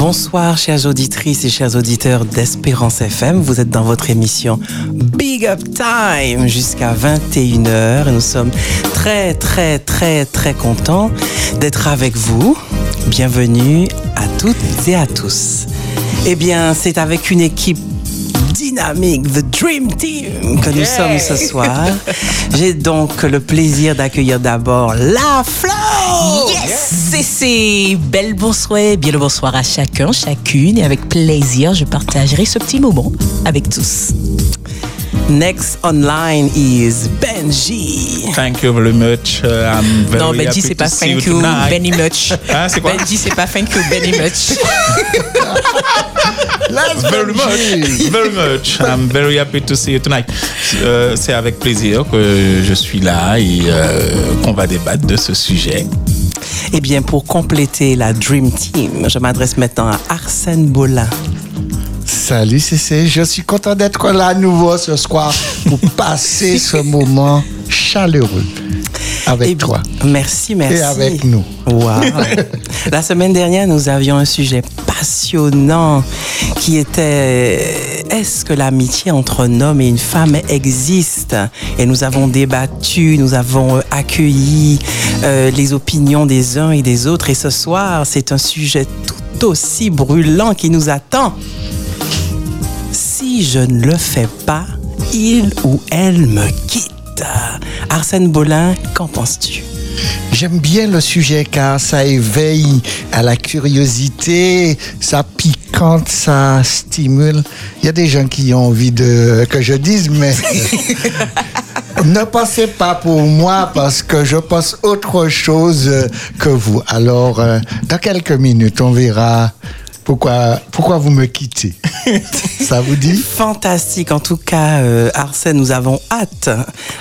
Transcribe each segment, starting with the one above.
Bonsoir, chères auditrices et chers auditeurs d'Espérance FM. Vous êtes dans votre émission Big Up Time jusqu'à 21h et nous sommes très, très, très, très contents d'être avec vous. Bienvenue à toutes et à tous. Eh bien, c'est avec une équipe dynamique, The Dream Team, que nous sommes ce soir. J'ai donc le plaisir d'accueillir d'abord La Flo. Yes, c'est belle bonsoir, bien le bonsoir à chacun, chacune, et avec plaisir, je partagerai ce petit moment avec tous. Next online is Benji. Thank you very much. Uh, I'm very non, Benji, happy c'est to pas see thank you very much. Hein, quoi? Benji, c'est pas thank you, very much. Very much. Very much. I'm very happy to see you tonight. Euh, c'est avec plaisir que je suis là et euh, qu'on va débattre de ce sujet. Eh bien, pour compléter la Dream Team, je m'adresse maintenant à Arsène Bolin. Salut CC, je suis content d'être là à nouveau ce soir pour passer ce moment chaleureux avec bien, toi Merci, merci. et avec nous. Wow. La semaine dernière, nous avions un sujet passionnant qui était est-ce que l'amitié entre un homme et une femme existe? Et nous avons débattu, nous avons euh, accueilli euh, les opinions des uns et des autres. Et ce soir, c'est un sujet tout aussi brûlant qui nous attend. Si je ne le fais pas, il ou elle me quitte. Arsène Bolin, qu'en penses-tu? J'aime bien le sujet car ça éveille à la curiosité, ça piquante, ça stimule. Il y a des gens qui ont envie de que je dise, mais ne pensez pas pour moi parce que je pense autre chose euh, que vous. Alors, euh, dans quelques minutes, on verra pourquoi, pourquoi vous me quittez. ça vous dit Fantastique. En tout cas, euh, Arsène, nous avons hâte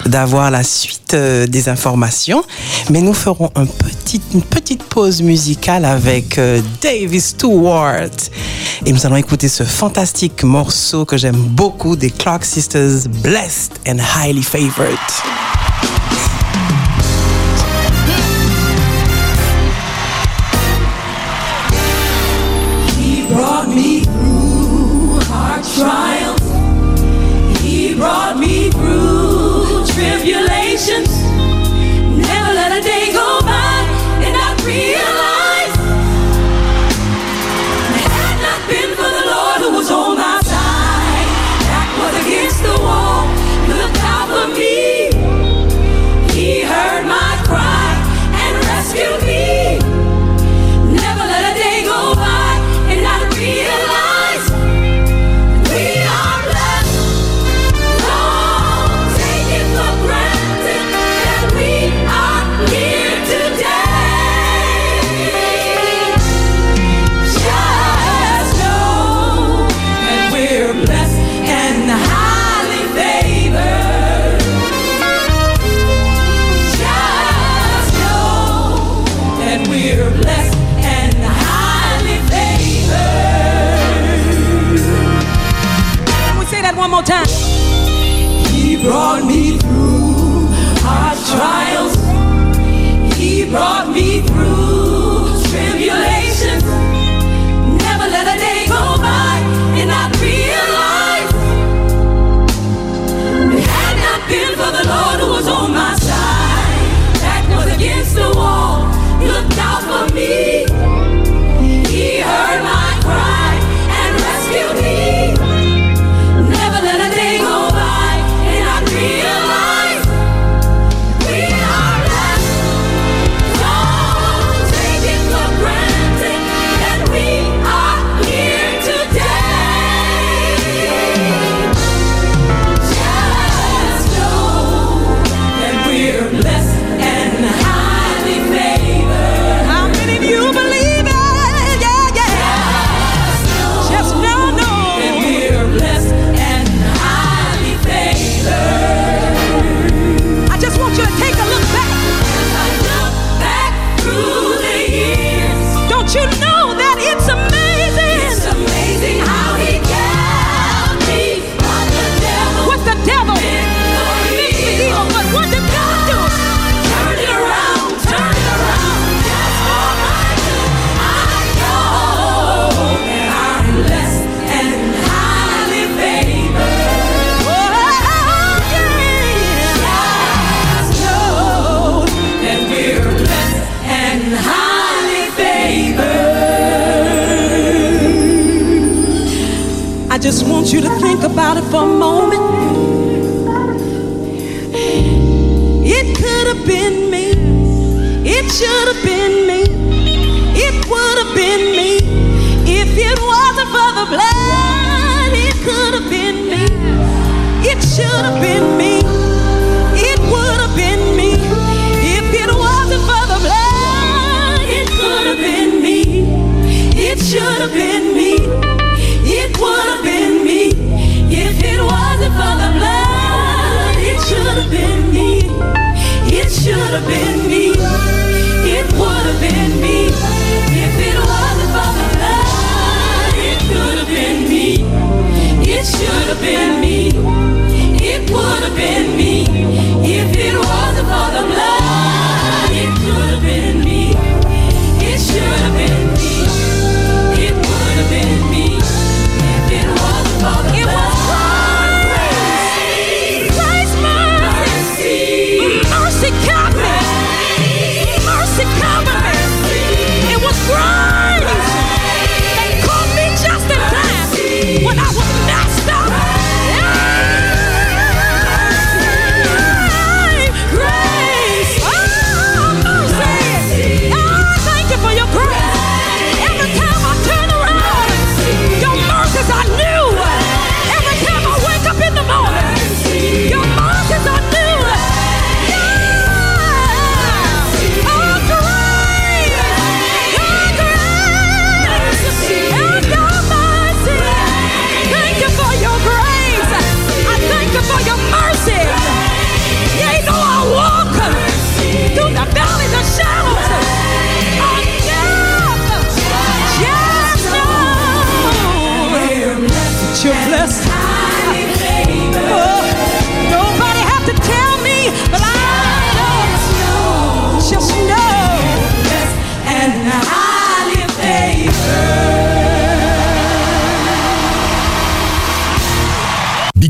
d'avoir la suite euh, des informations. Mais nous ferons un petit, une petite pause musicale avec euh, David Stewart. Et nous allons écouter ce fantastique morceau que j'aime beaucoup des Clark Sisters, Blessed and Highly Favored. Brought me through hard trials. He brought me through tribulations.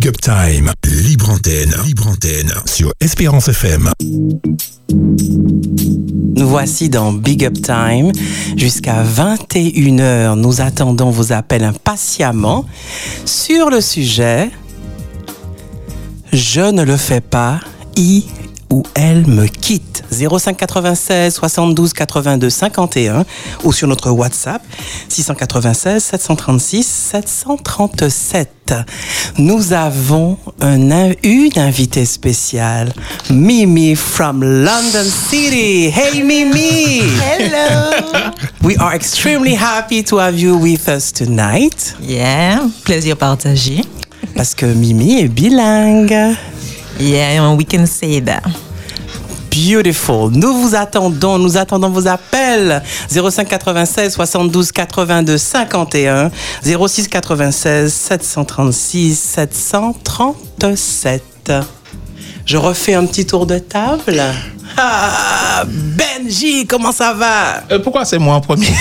Up Time, libre antenne, libre antenne sur Espérance FM. Nous voici dans Big Up Time. Jusqu'à 21h, nous attendons vos appels impatiemment sur le sujet Je ne le fais pas, il ou elle me quitte. 05 96 72 82 51 ou sur notre WhatsApp 696 736 737. Nous avons un, une invitée spéciale, Mimi from London City. Hey Mimi! Hello. We are extremely happy to have you with us tonight Yeah, plaisir partagé. parce que Mimi est bilingue. Yeah, we can say that. Beautiful. Nous vous attendons, nous attendons vos appels. 05 96 72 82 51 06 96 736 737. Je refais un petit tour de table. Ah, Benji, comment ça va? Euh, pourquoi c'est moi en premier?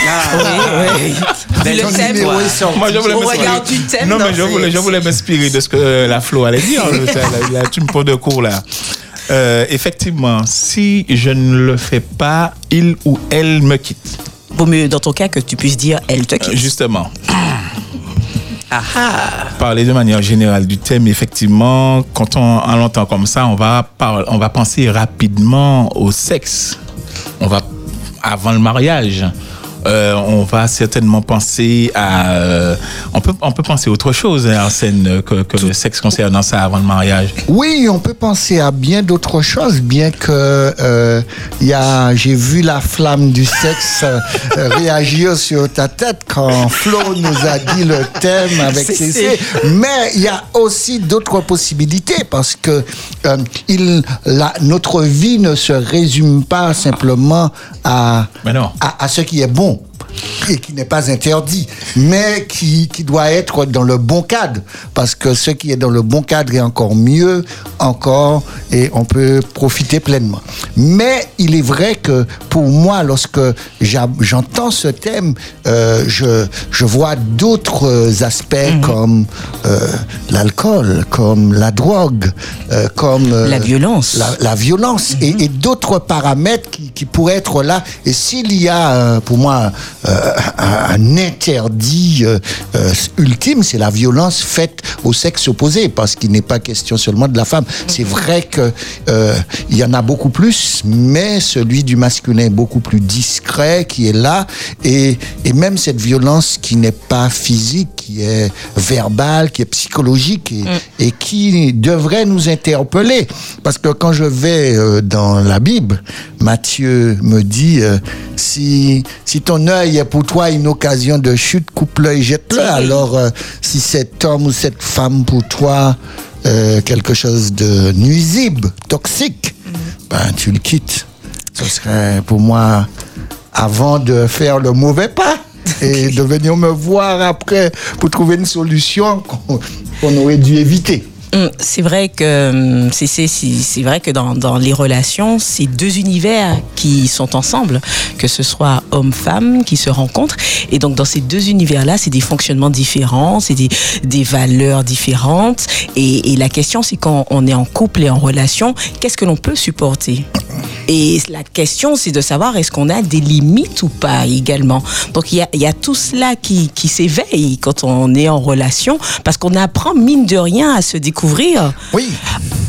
Benji, le thème, toi. Moi, je voulais Au m'inspirer. regard du thème, Non, mais je voulais, je voulais m'inspirer de ce que euh, la Flo allait dire. là, là, tu me poses de cours là. Euh, effectivement, si je ne le fais pas, il ou elle me quitte. Vaut mieux dans ton cas que tu puisses dire elle te Euh, quitte. Justement, Parler de manière générale du thème, effectivement, quand on, on l'entend comme ça, on va, on va penser rapidement au sexe. On va, avant le mariage, euh, on va certainement penser à. euh, on, peut, on peut penser à autre chose, hein, en scène, que, que le sexe concernant ça avant le mariage. Oui, on peut penser à bien d'autres choses, bien que euh, il y a, j'ai vu la flamme du sexe euh, réagir sur ta tête quand Flo nous a dit le thème avec CC. Mais il y a aussi d'autres possibilités parce que euh, il, la, notre vie ne se résume pas simplement à, Mais non. à, à ce qui est bon et qui n'est pas interdit, mais qui, qui doit être dans le bon cadre, parce que ce qui est dans le bon cadre est encore mieux, encore, et on peut profiter pleinement. Mais il est vrai que pour moi, lorsque j'entends ce thème, euh, je, je vois d'autres aspects comme euh, l'alcool, comme la drogue, euh, comme La violence. la, la violence et, et d'autres paramètres qui, qui pourraient être là. Et s'il y a, pour moi, un, un interdit euh, euh, ultime, c'est la violence faite au sexe opposé, parce qu'il n'est pas question seulement de la femme. C'est vrai que euh, il y en a beaucoup plus, mais celui du masculin est beaucoup plus discret, qui est là, et, et même cette violence qui n'est pas physique, qui est verbale, qui est psychologique, et, et qui devrait nous interpeller, parce que quand je vais euh, dans la Bible, Matthieu me dit euh, si si ton œil est pour toi une occasion de chute, coupe l'œil, jette-le. Alors euh, si cet homme ou cette femme pour toi euh, quelque chose de nuisible, toxique, ben tu le quittes. Ce serait pour moi avant de faire le mauvais pas et de venir me voir après pour trouver une solution qu'on qu'on aurait dû éviter. Hum, C'est vrai que hum, c'est vrai que dans, les relations, c'est deux univers qui sont ensemble, que ce soit homme-femme qui se rencontrent. Et donc dans ces deux univers-là, c'est des fonctionnements différents, c'est des, valeurs différentes. Et, la question, c'est quand on est en couple et en relation, qu'est-ce que l'on peut supporter? Et la question, c'est de savoir est-ce qu'on a des limites ou pas également? Donc il y a, tout cela qui s'éveille quand on est en relation, parce qu'on apprend mine de rien à se découvrir Oui.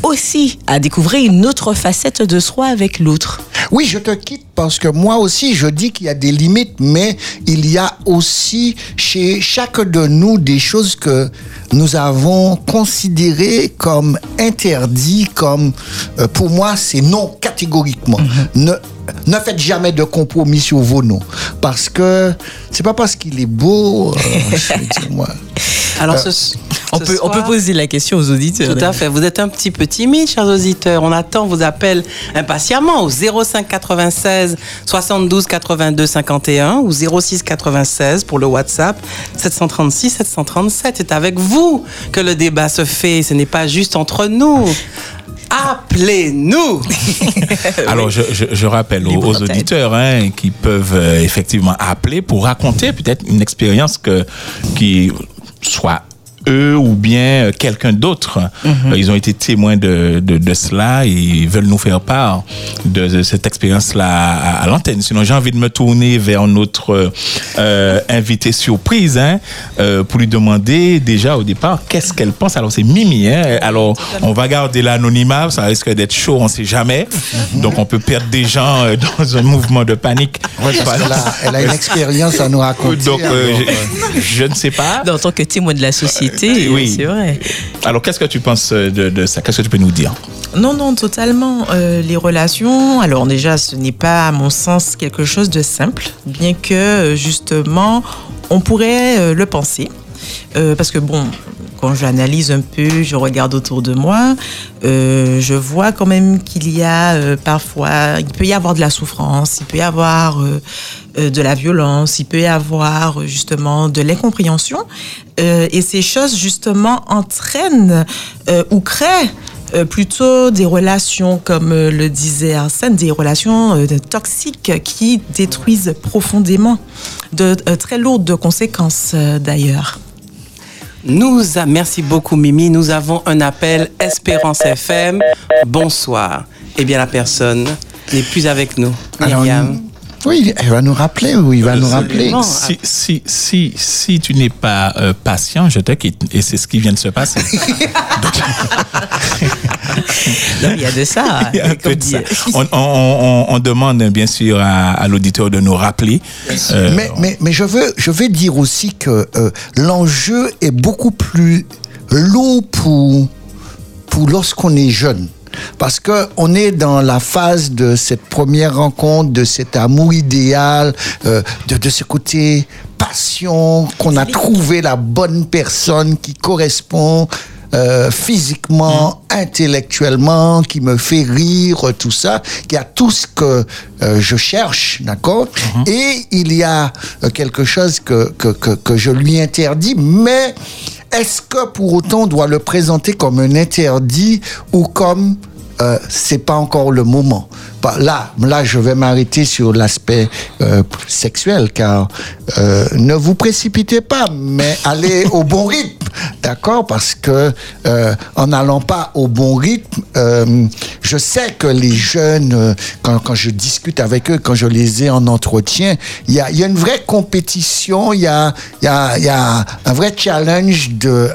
aussi à découvrir une autre facette de soi avec l'autre. Oui, je te quitte parce que moi aussi, je dis qu'il y a des limites, mais il y a aussi chez chaque de nous des choses que nous avons considérées comme interdites, comme euh, pour moi, c'est non catégoriquement. Ne, ne faites jamais de compromis sur vos noms. Parce que c'est pas parce qu'il est beau, euh, je veux dire, moi. Alors, ce, On ce peut, on peut soir- poser la question aux auditeurs. Tout à fait. Vous êtes un petit peu timide, chers auditeurs. On attend vos appels impatiemment au 05 96 72 82 51 ou 06 96 pour le WhatsApp 736 737. C'est avec vous que le débat se fait. Ce n'est pas juste entre nous. Appelez-nous. Alors, je, je, je rappelle aux, auditeurs hein, qui peuvent euh, effectivement appeler pour raconter peut-être une expérience que, qui soit eux ou bien euh, quelqu'un d'autre. Euh, Ils ont été témoins de, de, de cela et ils veulent nous faire part de, de cette expérience-là à, à l'antenne. Sinon, j'ai envie de me tourner vers notre euh, invité surprise hein, euh, pour lui demander déjà au départ qu'est-ce qu'elle pense? Alors, c'est Mimi. Hein. Alors, on va garder l'anonymat. Ça risque d'être chaud, on sait jamais. Donc, on peut perdre des gens euh, dans un mouvement de panique. Ouais, parce qu'elle a, elle a une expérience à nous raconter. Donc, euh, je, je ne sais pas. En tant que témoin de la société, oui. c'est vrai. Alors, qu'est-ce que tu penses de, de ça? Qu'est-ce que tu peux nous dire? Non, non, totalement. Euh, les relations, alors déjà, ce n'est pas, à mon sens, quelque chose de simple, bien que, euh, justement, on pourrait euh, le penser. Euh, parce que, bon, quand j'analyse un peu, je regarde autour de moi, euh, je vois quand même qu'il y a euh, parfois, il peut y avoir de la souffrance, il peut y avoir euh, euh, de la violence, il peut y avoir euh, justement de l'incompréhension. Euh, et ces choses, justement, entraînent euh, ou créent euh, plutôt des relations, comme euh, le disait Arsène, des relations euh, toxiques qui détruisent profondément, de euh, très lourdes conséquences euh, d'ailleurs. Nous a- merci beaucoup Mimi. Nous avons un appel Espérance FM. Bonsoir. Eh bien la personne n'est plus avec nous. Alors, Myriam. Oui, elle va nous rappeler, oui, il va nous rappeler. Si, si, si, si tu n'es pas euh, patient, je te quitte. Et c'est ce qui vient de se passer. Non, il y a de ça. Il y a un peu comme de ça. dit- On, on- on- on demande bien sûr à, à l'auditeur de nous rappeler. Euh, Mais, mais, mais je, veux, je veux dire aussi que euh, l'enjeu est beaucoup plus lourd pour, pour lorsqu'on est jeune. Parce que on est dans la phase de cette première rencontre, de cet amour idéal, euh, de, de ce côté passion, qu'on a trouvé la bonne personne qui correspond euh, physiquement, intellectuellement, qui me fait rire, tout ça, qui a tout ce que euh, je cherche, d'accord? Et il y a euh, quelque chose que, que, que, que je lui interdis, mais est-ce que pour autant on doit le présenter comme un interdit ou comme euh, c'est pas encore le moment? Là, là, je vais m'arrêter sur l'aspect euh, sexuel, car euh, ne vous précipitez pas, mais allez au bon rythme, d'accord? Parce que euh, en n'allant pas au bon rythme, je sais que les jeunes, quand, quand je discute avec eux, quand je les ai en entretien, il y a, y a une vraie compétition, il y a, y, a, y a un vrai challenge de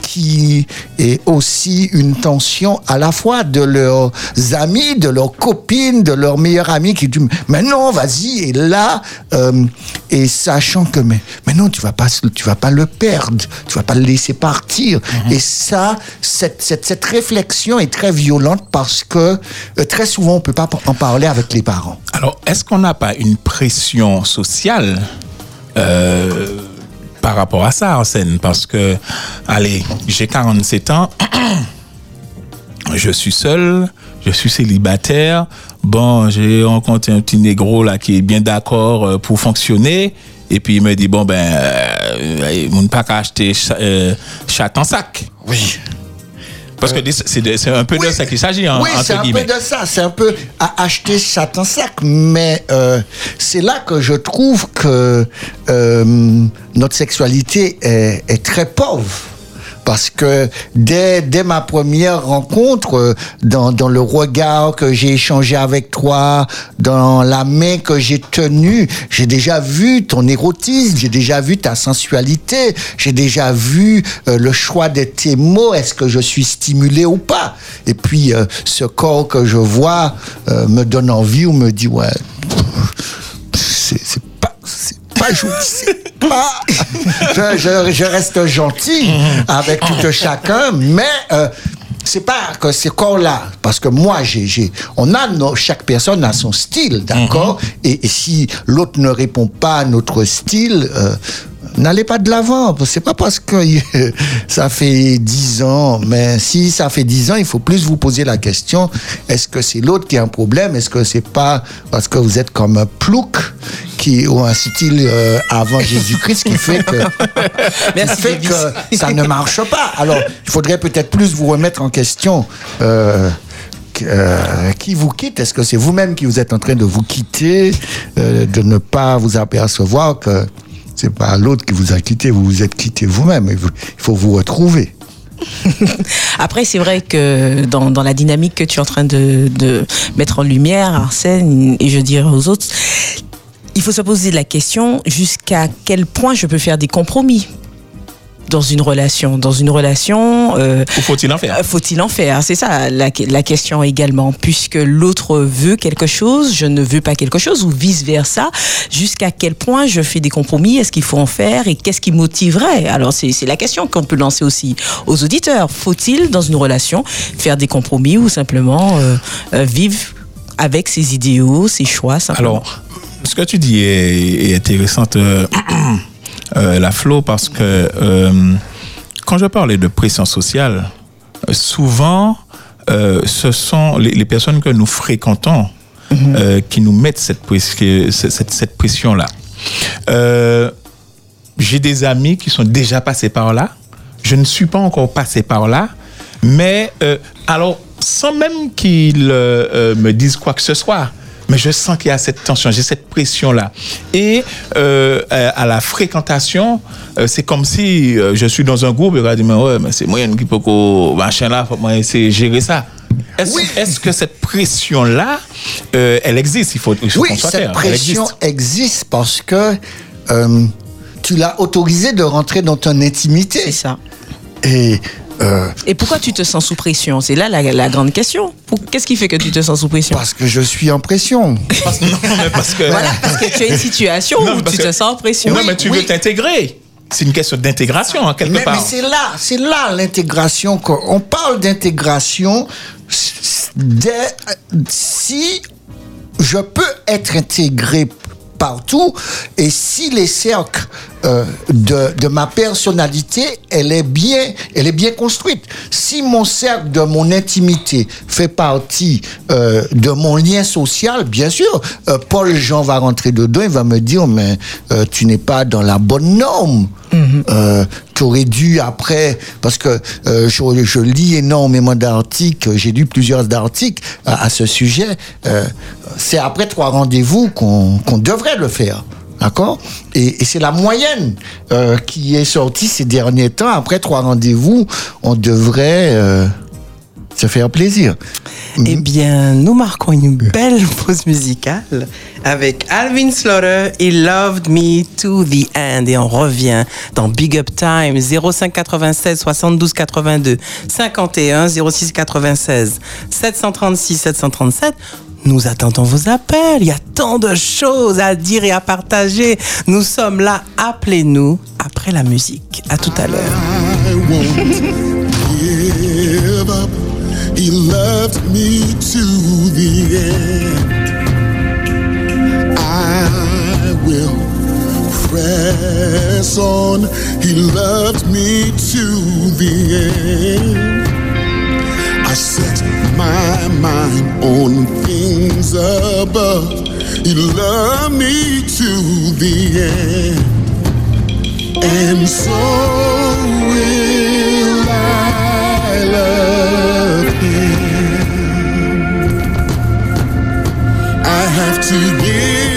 qui est aussi une tension à la fois de leurs amis, de leurs copines, de leurs meilleurs amis qui mais non vas-y et là euh, et sachant que mais, mais non tu vas pas tu vas pas le perdre, tu vas pas le laisser partir et ça cette, cette, cette réflexion est très violente parce que euh, très souvent on peut pas en parler avec les parents. Alors, est-ce qu'on n'a pas une pression sociale euh, par rapport à ça, Arsène? Parce que, allez, j'ai 47 ans, je suis seul, je suis célibataire. Bon, j'ai rencontré un petit négro là qui est bien d'accord euh, pour fonctionner. Et puis il me dit, bon, ben, euh, vous ne pas qu'à acheter cha- euh, chat en sac. Oui. Parce que c'est de- c'est un peu de ça qu'il s'agit, en, Oui, c'est un guillemets. peu de ça. C'est un peu à acheter chaton sac. Mais euh, c'est là que je trouve que euh, notre sexualité est, est très pauvre. Parce que dès, dès ma première rencontre, euh, dans, dans le regard que j'ai échangé avec toi, dans la main que j'ai tenue, j'ai déjà vu ton érotisme, j'ai déjà vu ta sensualité, j'ai déjà vu euh, le choix de tes mots, est-ce que je suis stimulé ou pas. Et puis, euh, ce corps que je vois me donne envie ou me dit, ouais, c'est c'est pas... pas... je, je- je reste gentil avec tout chacun, mais... euh, c'est pas que ce corps-là, parce que moi, j'ai, on a nos- chaque personne a son style, d'accord? et, et si l'autre ne répond pas à notre style, euh, n'allez pas de l'avant. C'est pas parce que ça fait 10 ans, mais si ça fait 10 ans, il faut plus vous poser la question est-ce que c'est l'autre qui a un problème Est-ce que c'est pas parce que vous êtes comme un plouc qui ou un style euh, avant Jésus-Christ qui fait que Merci, qui fait Davis. que ça ne marche pas. Alors, il faudrait peut-être plus vous remettre en question. euh, euh, qui vous quitte Est-ce que c'est vous-même qui vous êtes en train de vous quitter, euh, de ne pas vous apercevoir que c'est pas l'autre qui vous a quitté, vous vous êtes quitté vous-même. Il faut vous retrouver. Après, c'est vrai que dans, dans la dynamique que tu es en train de, de mettre en lumière, Arsène, et je dirais aux autres, il faut se poser la question jusqu'à quel point je peux faire des compromis dans une relation. Dans une relation, euh, Ou faut-il en faire? faut-il en faire? C'est ça la, la question également. Puisque l'autre veut quelque chose, je ne veux pas quelque chose, ou vice-versa. Jusqu'à quel point je fais des compromis? Est-ce qu'il faut en faire? Et qu'est-ce qui motiverait? Alors, c'est c'est la question qu'on peut lancer aussi aux auditeurs. Faut-il, dans une relation, faire des compromis ou simplement euh, euh, vivre avec ses idéaux, ses choix simplement? Alors, ce que tu dis est, est intéressant, euh, la Flo, parce que euh, quand je parlais de pression sociale, souvent, euh, ce sont les, les personnes que nous fréquentons euh, qui nous mettent cette, pres- cette, cette pression-là. J'ai des amis qui sont déjà passés par là. Je ne suis pas encore passé par là. Mais, alors, sans même qu'ils me disent quoi que ce soit, mais je sens qu'il y a cette tension, j'ai cette pression-là. Et euh, à la fréquentation, euh, c'est comme si euh, je suis dans un groupe et on va dire, mais ouais, mais c'est moyen qui peut qu'on machin là, faut moi essayer de gérer ça. Est-ce que cette pression-là, euh, elle existe? Il faut, il faut Oui, cette clair. Pression existe. existe parce que euh, tu l'as autorisé de rentrer dans ton intimité. C'est ça. Et euh, Et pourquoi tu te sens sous pression? C'est là la, la grande question. Qu'est-ce qui fait que tu te sens sous pression? Parce que je suis en pression. Parce, non, mais parce que, Voilà, parce que tu as une situation Non, où tu que- te sens en pression. non, mais tu oui. veux t'intégrer. C'est une question d'intégration, hein, quelque Mais, part. mais c'est là, c'est là l'intégration. On parle d'intégration si je peux être intégré partout et si les cercles euh, de, de ma personnalité, elle est bien, elle est bien construite. Si mon cercle de mon intimité fait partie euh, de mon lien social, bien sûr, euh, Paul Jean va rentrer dedans, il va me dire, mais tu n'es pas dans la bonne norme. Euh, tu aurais dû après, parce que je, je lis énormément d'articles, j'ai lu plusieurs articles à, à ce sujet. c'est après trois rendez-vous qu'on qu'on devrait le faire. D'accord? Et, et c'est la moyenne euh, qui est sortie ces derniers temps. Après trois rendez-vous, on devrait euh, se faire plaisir. Eh bien, nous marquons une belle pause musicale avec Alvin Slaughter, He Loved Me to the End. Et on revient dans Big Up Time 05 96 72 82 51 06 96 736 737. Nous attendons vos appels. Il y a tant de choses à dire et à partager. Nous sommes là. Appelez-nous après la musique. À tout à l'heure. Set my mind on things above. He loved me to the end and so will I love him. I have to give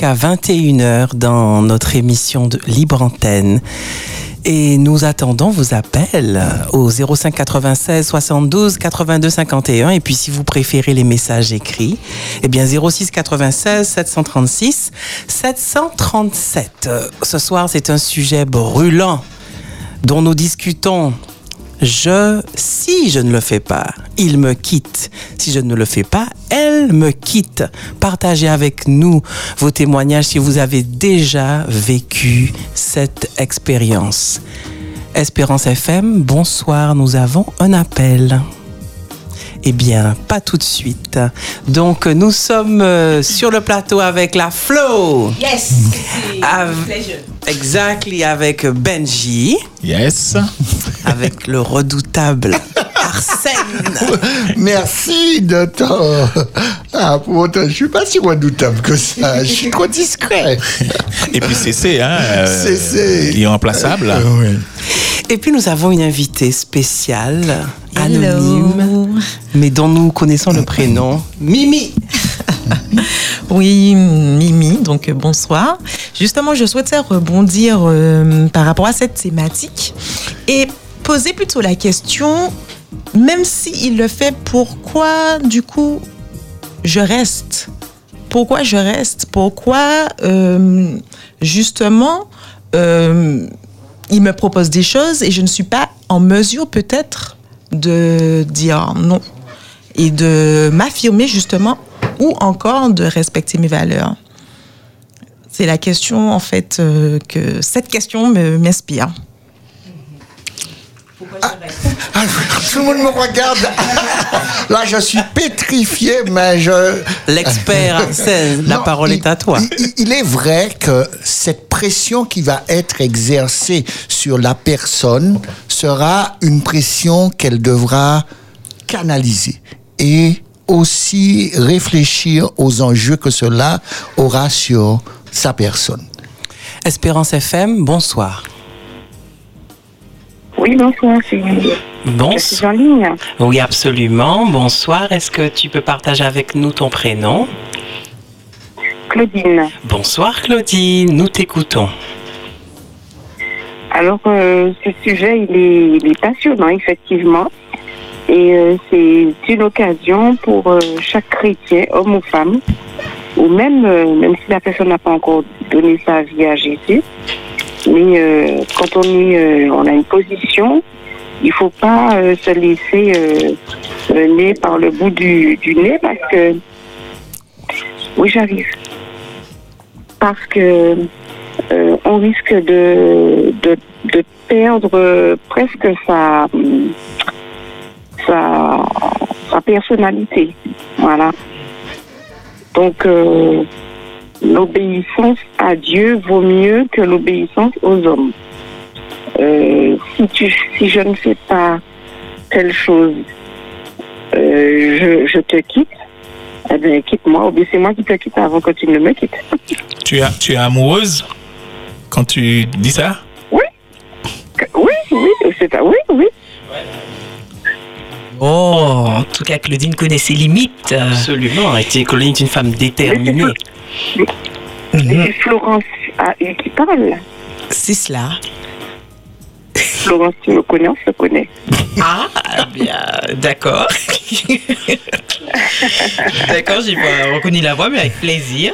Jusqu'à 21h dans notre émission de Libre Antenne. Et nous attendons vos appels au 05 96 72 82 51. Et puis, si vous préférez les messages écrits, eh bien, 06 96 736 737. Euh, Ce soir, c'est un sujet brûlant dont nous discutons. Je, si je ne le fais pas, il me quitte. Si je ne le fais pas, elle me quitte. Partagez avec nous vos témoignages si vous avez déjà vécu cette expérience. Espérance FM, bonsoir, nous avons un appel. Eh bien, pas tout de suite. Donc, nous sommes euh, sur le plateau avec la Flo. Yes. Av- Exactly, avec Benji, Yes. avec le redoutable Arsène. Merci de ton. Ah, pour autant, je suis pas si redoutable que ça. Je suis trop discret. Et puis CC, hein. euh, CC. Irremplaçable. Euh, oui. Et puis nous avons une invitée spéciale, Hello. anonyme, mais dont nous connaissons le prénom, Mimi. Oui, Mimi, donc euh, bonsoir. Justement, je souhaitais rebondir euh, par rapport à cette thématique et poser plutôt la question, même s'il le fait, pourquoi du coup je reste? Pourquoi je reste? Pourquoi euh, justement euh, il me propose des choses et je ne suis pas en mesure peut-être de dire non et de m'affirmer justement ou encore de respecter mes valeurs. C'est la question en fait euh, que cette question Ah, tout le monde me regarde. Là, je suis pétrifié, mais je. L'expert Arsène, la parole il- est à toi. Il, il est vrai que cette pression qui va être exercée sur la personne sera une pression qu'elle devra canaliser et aussi réfléchir aux enjeux que cela aura sur sa personne. Espérance FM, bonsoir. Oui, bonsoir, c'est- je suis Bonsoir. en ligne. Oui, absolument. Bonsoir. Est-ce que tu peux partager avec nous ton prénom? Claudine. Bonsoir Claudine, nous t'écoutons. Alors, euh, ce sujet, il est, il est passionnant, effectivement. Et euh, c'est une occasion pour euh, chaque chrétien, homme ou femme, ou même, même si la personne n'a pas encore donné sa vie à Jésus, mais euh, quand on, est, euh, on a une position, il faut pas euh, se laisser euh, mener par le bout du, du nez parce que... Oui, j'arrive. Parce que euh, on risque de, de, de perdre presque sa, sa, sa personnalité. Voilà. Donc, euh, l'obéissance à Dieu vaut mieux que l'obéissance aux hommes. Euh, si, tu, si je ne fais pas telle chose, euh, je, je te quitte, eh bien, quitte-moi, ou bien c'est moi qui te quitte avant que tu ne me quittes. Tu, as, tu es amoureuse quand tu dis ça? Oui, oui, c'est ça, oui, oui. Oh, en tout cas, Claudine connaît ses limites. Absolument. Et Claudine est une femme déterminée. Mhm. C'est Florence A. U qui parle. C'est cela. Florence, tu me connais, on se connaît. Ah, bien, d'accord. d'accord, j'ai pas reconnu la voix, mais avec plaisir.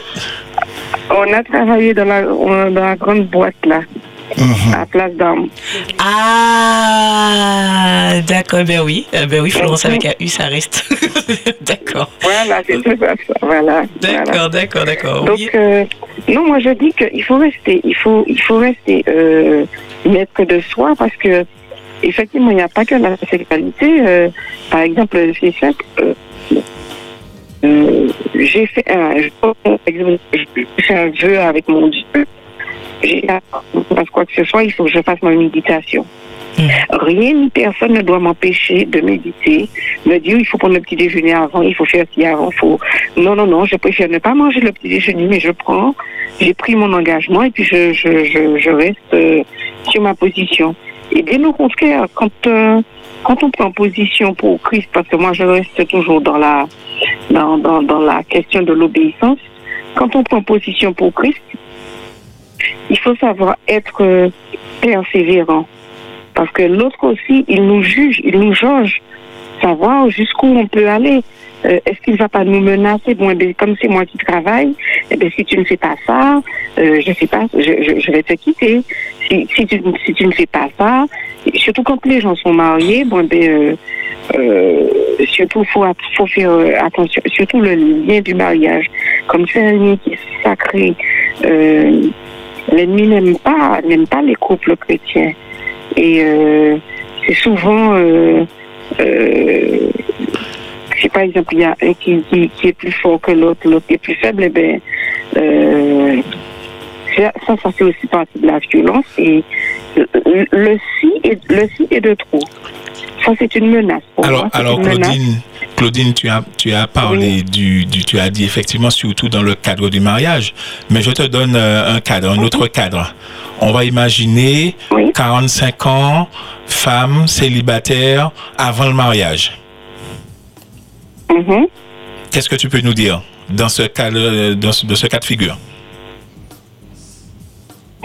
On a travaillé dans la, dans la grande boîte là, à Place d'Armes. Ah, d'accord, ben oui. Euh, Ben oui, Florence avec un U, ça reste. d'accord. Voilà, c'est tout ça, ça, voilà. D'accord, voilà. d'accord, d'accord. Donc, Oui. euh, non, moi je dis qu'il faut rester, il faut, il faut rester euh, maître de soi parce que effectivement, il n'y a pas que la sexualité. euh, par exemple, c'est simple. j'ai fait un, je- j'ai fait un vœu avec mon Dieu. J'ai parce quoi que ce soit, il faut que je fasse ma méditation. Rien ni personne ne doit m'empêcher de méditer, me dire il faut prendre le petit déjeuner avant, il faut faire ci avant, faut. Non, non, non, je préfère ne pas manger le petit déjeuner, mais je prends, j'ai pris mon engagement et puis je, je, je, je reste euh, sur ma position. Et bien au contraire, quand, euh, quand on prend position pour Christ, parce que moi je reste toujours dans la, dans, dans, dans la question de l'obéissance, quand on prend position pour Christ, il faut savoir être euh, persévérant. Parce que l'autre aussi, il nous juge, il nous jauge, savoir jusqu'où on peut aller. Euh, Est-ce qu'il ne va pas nous menacer? Bon, eh comme c'est moi qui travaille, eh si tu ne fais pas ça, euh, je sais pas, je, vais te quitter. Si, tu, ne fais pas ça, surtout quand les gens sont mariés, bon, eh euh, surtout faut, faire attention, surtout le lien du mariage. Comme c'est un lien qui est sacré, l'ennemi n'aime pas, n'aime pas les couples chrétiens. Et euh, c'est souvent, euh, euh, si par exemple il y a un qui, est plus fort que l'autre, l'autre qui est plus faible, eh ben, euh, ça, ça, ça fait aussi partie de la violence. Et le, le si est, le si est de trop. Ça, c'est une menace. Pour Alors, moi, alors menace. Claudine, Claudine, tu as, tu as parlé du, du, tu as dit effectivement surtout dans le cadre du mariage, mais je te donne euh, un cadre, un autre cadre. On va imaginer 45 ans, femme célibataire avant le mariage. Mhm. Qu'est-ce que tu peux nous dire dans ce euh, dans ce cas de figure?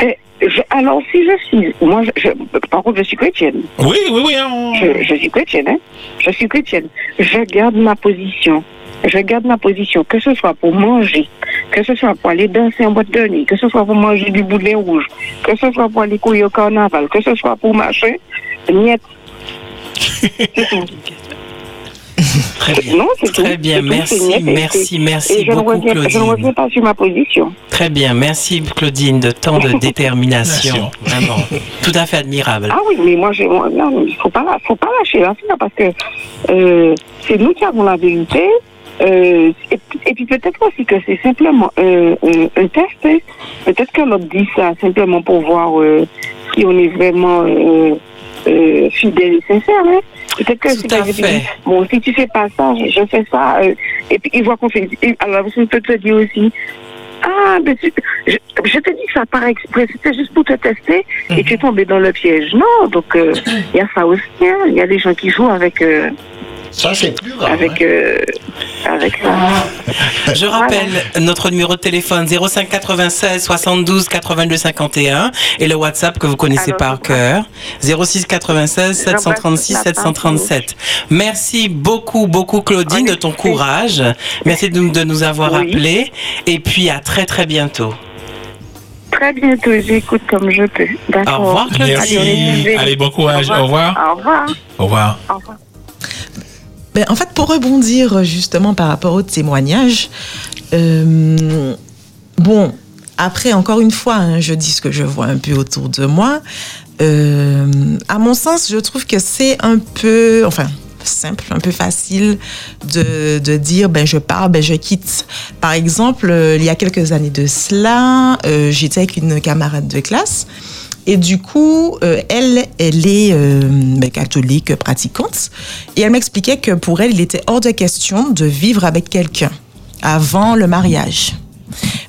Eh, je- alors, si je suis, moi, je, par contre, je suis chrétienne. Oui, oui, oui. hein. Je, je suis chrétienne, hein. Je suis chrétienne. Je garde ma position. Je garde ma position, que ce soit pour manger, que ce soit pour aller danser en boîte de nuit, que ce soit pour manger du boulet rouge, que ce soit pour aller courir au carnaval, que ce soit pour marcher, niet. C'est tout. Très bien. Non, c'est tout. Très bien, tout, merci, merci, et- merci je ne beaucoup, reviens- Je ne Claudine. reviens pas sur ma position. Très bien, merci Claudine de tant de détermination. Vraiment, tout à fait admirable. Ah oui, mais moi, non, il faut pas, la- faut pas lâcher l'affaire parce que euh, c'est nous qui avons la vérité. Euh, et, puis- et puis peut-être aussi que c'est simplement euh, un, un test. Peut-être que l'autre dit ça simplement pour voir euh, si on est vraiment euh, fidèle et sincère. hein. Peut-être que c'est. Bon, si tu fais pas ça, je, fais ça. euh, et puis il voit qu'on fait. et alors, je peux te dire aussi. Ah, mais tu- je, je te dis que ça par exprès, c'était juste pour te tester et tu es tombé dans le piège. Non, donc euh, il y a ça aussi. hein. Il y a des gens qui jouent avec. euh, Ça, c'est plus grave. avec euh, avec ça. Je rappelle notre numéro de téléphone 05 96 72 82 51 et le WhatsApp que vous connaissez Alors, par cœur 06 96 736 la page 737. Merci beaucoup beaucoup Claudine de ton courage. Merci de, de nous avoir Oui. appelés et puis à très très bientôt. Très bientôt, j'écoute comme je peux. D'accord. Au revoir, Claudine. Merci. Allez. Allez, bon courage. Au revoir. Au revoir. Au revoir. Au revoir. Ben, en fait, pour rebondir justement par rapport au témoignage, euh, bon, après, encore une fois, hein, je dis ce que je vois un peu autour de moi. Euh, à mon sens, je trouve que c'est un peu, enfin, simple, un peu facile de, dire, ben, je pars, ben, je quitte. Par exemple, euh, il y a quelques années de cela, euh, j'étais avec une camarade de classe. Et du coup, euh, elle, elle est euh, ben, catholique, pratiquante. Et elle m'expliquait que pour elle, il était hors de question de vivre avec quelqu'un avant le mariage.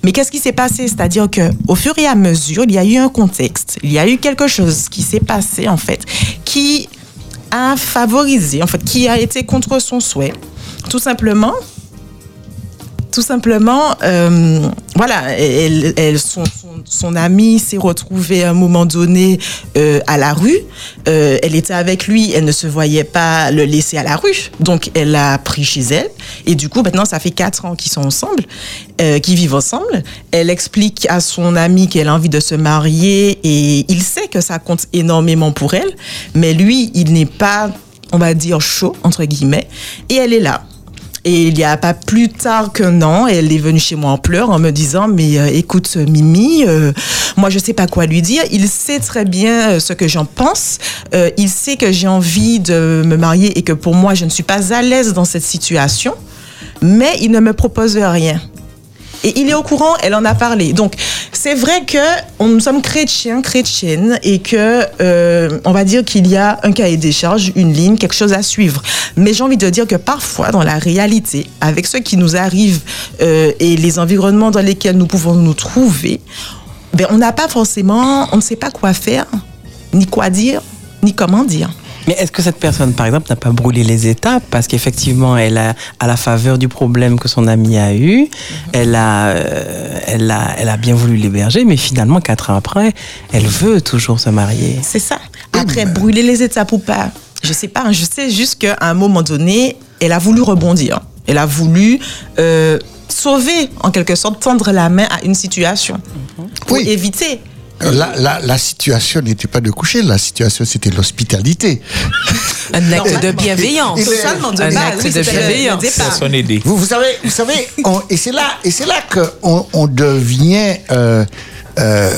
Mais qu'est-ce qui s'est passé? C'est-à-dire que au fur et à mesure, il y a eu un contexte, il y a eu quelque chose qui s'est passé en fait, qui a favorisé, en fait, qui a été contre son souhait. Tout simplement, tout simplement, euh, voilà, elle, elle- son, son, son amie s'est retrouvée à un moment donné euh, à la rue. Euh, elle était avec lui, elle ne se voyait pas le laisser à la rue. Donc, elle l'a pris chez elle. Et du coup, maintenant, ça fait quatre ans qu'ils sont ensemble, euh, qu'ils vivent ensemble. Elle explique à son ami qu'elle a envie de se marier et il sait que ça compte énormément pour elle. Mais lui, il n'est pas, on va dire, chaud, entre guillemets. Et elle est là. Et il y a pas plus tard qu'un an, elle est venue chez moi en pleurs en me disant mais euh, écoute Mimi, euh, moi je sais pas quoi lui dire. Il sait très bien euh, ce que j'en pense. Euh, il sait que j'ai envie de me marier et que pour moi je ne suis pas à l'aise dans cette situation. Mais il ne me propose rien. Et il est au courant, elle en a parlé. Donc, c'est vrai que nous sommes chrétiens, chrétiennes, et que euh, on va dire qu'il y a un cahier des charges, une ligne, quelque chose à suivre. Mais j'ai envie de dire que parfois, dans la réalité, avec ce qui nous arrive euh, et les environnements dans lesquels nous pouvons nous trouver, ben, on n'a pas forcément, on ne sait pas quoi faire, ni quoi dire, ni comment dire. Mais est-ce que cette personne, par exemple, n'a pas brûlé les étapes parce qu'effectivement, elle a, à la faveur du problème que son ami a eu, elle a, euh, elle a, elle a bien voulu l'héberger, mais finalement, quatre ans après, elle veut toujours se marier. C'est ça. Après, brûler les étapes ou pas, je sais pas. hein. Je sais juste qu'à un moment donné, elle a voulu rebondir. Elle a voulu euh, sauver, en quelque sorte, tendre la main à une situation pour Oui. éviter. La, la, la situation n'était pas de coucher, la situation c'était l'hospitalité. Un acte de bienveillance. Un base, acte oui, de bienveillance. départ. Son aidé. Vous, vous savez, vous savez on- et c'est là, et c'est là que on, devient euh, euh,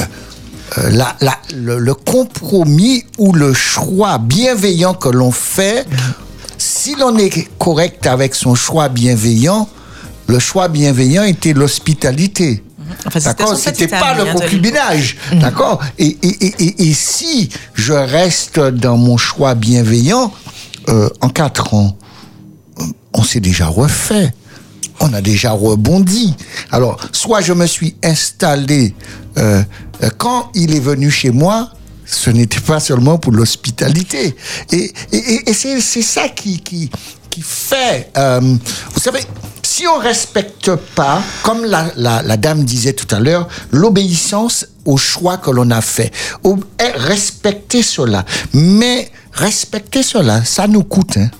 euh, la- la- le, le compromis ou le choix bienveillant que l'on fait. Si l'on est correct avec son choix bienveillant, le choix bienveillant était l'hospitalité. Enfin, D'accord C'était pas le concubinage. D'accord et, et, et, et, si je reste dans mon choix bienveillant, euh, en quatre ans, on s'est déjà refait. On a déjà rebondi. Alors, soit je me suis installé euh, euh, quand il est venu chez moi, ce n'était pas seulement pour l'hospitalité. Et, et, et- c'est c'est ça qui, qui, qui fait... euh, vous savez, si on respecte pas, comme la, la, la dame disait tout à l'heure, l'obéissance au choix que l'on a fait. Eh, respecter cela. Mais respecter cela, ça nous coûte. Hein.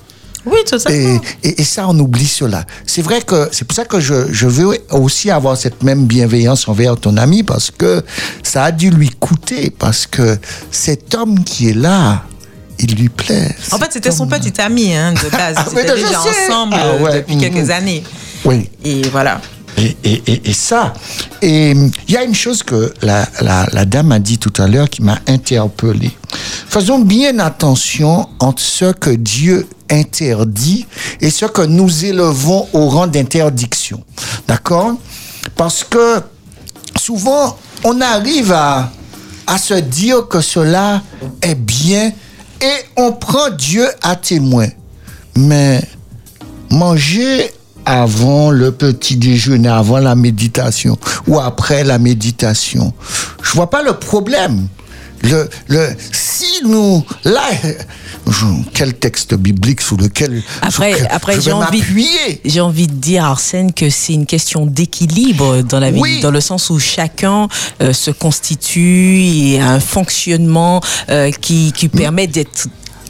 Oui, totalement. Et, et, et ça, on oublie cela. C'est vrai que c'est pour ça que je, je veux aussi avoir cette même bienveillance envers ton ami parce que ça a dû lui coûter parce que cet homme qui est là, il lui plaît. En fait, c'était son petit ami hein, de base. Ah, Ils étaient déjà ensemble Ah euh, ouais, depuis mhm. quelques années. Oui. Et voilà. Et, et, et, et ça. Et hum, il y a une chose que la, la, la dame a dit tout à l'heure qui m'a interpellé. Faisons bien attention entre ce que Dieu interdit et ce que nous élevons au rang d'interdiction. D'accord? Parce que souvent, on arrive à, à se dire que cela est bien et on prend Dieu à témoin. Mais manger avant le petit déjeuner, avant la méditation ou après la méditation, je vois pas le problème. Le, le, si nous, là, quel texte biblique sous lequel Après, lequel après je j'ai vais envie, m'appuyer j'ai envie de dire, Arsène, que c'est une question d'équilibre dans la vie, Oui. dans le sens où chacun euh, se constitue et a un fonctionnement euh, qui, qui permet d'être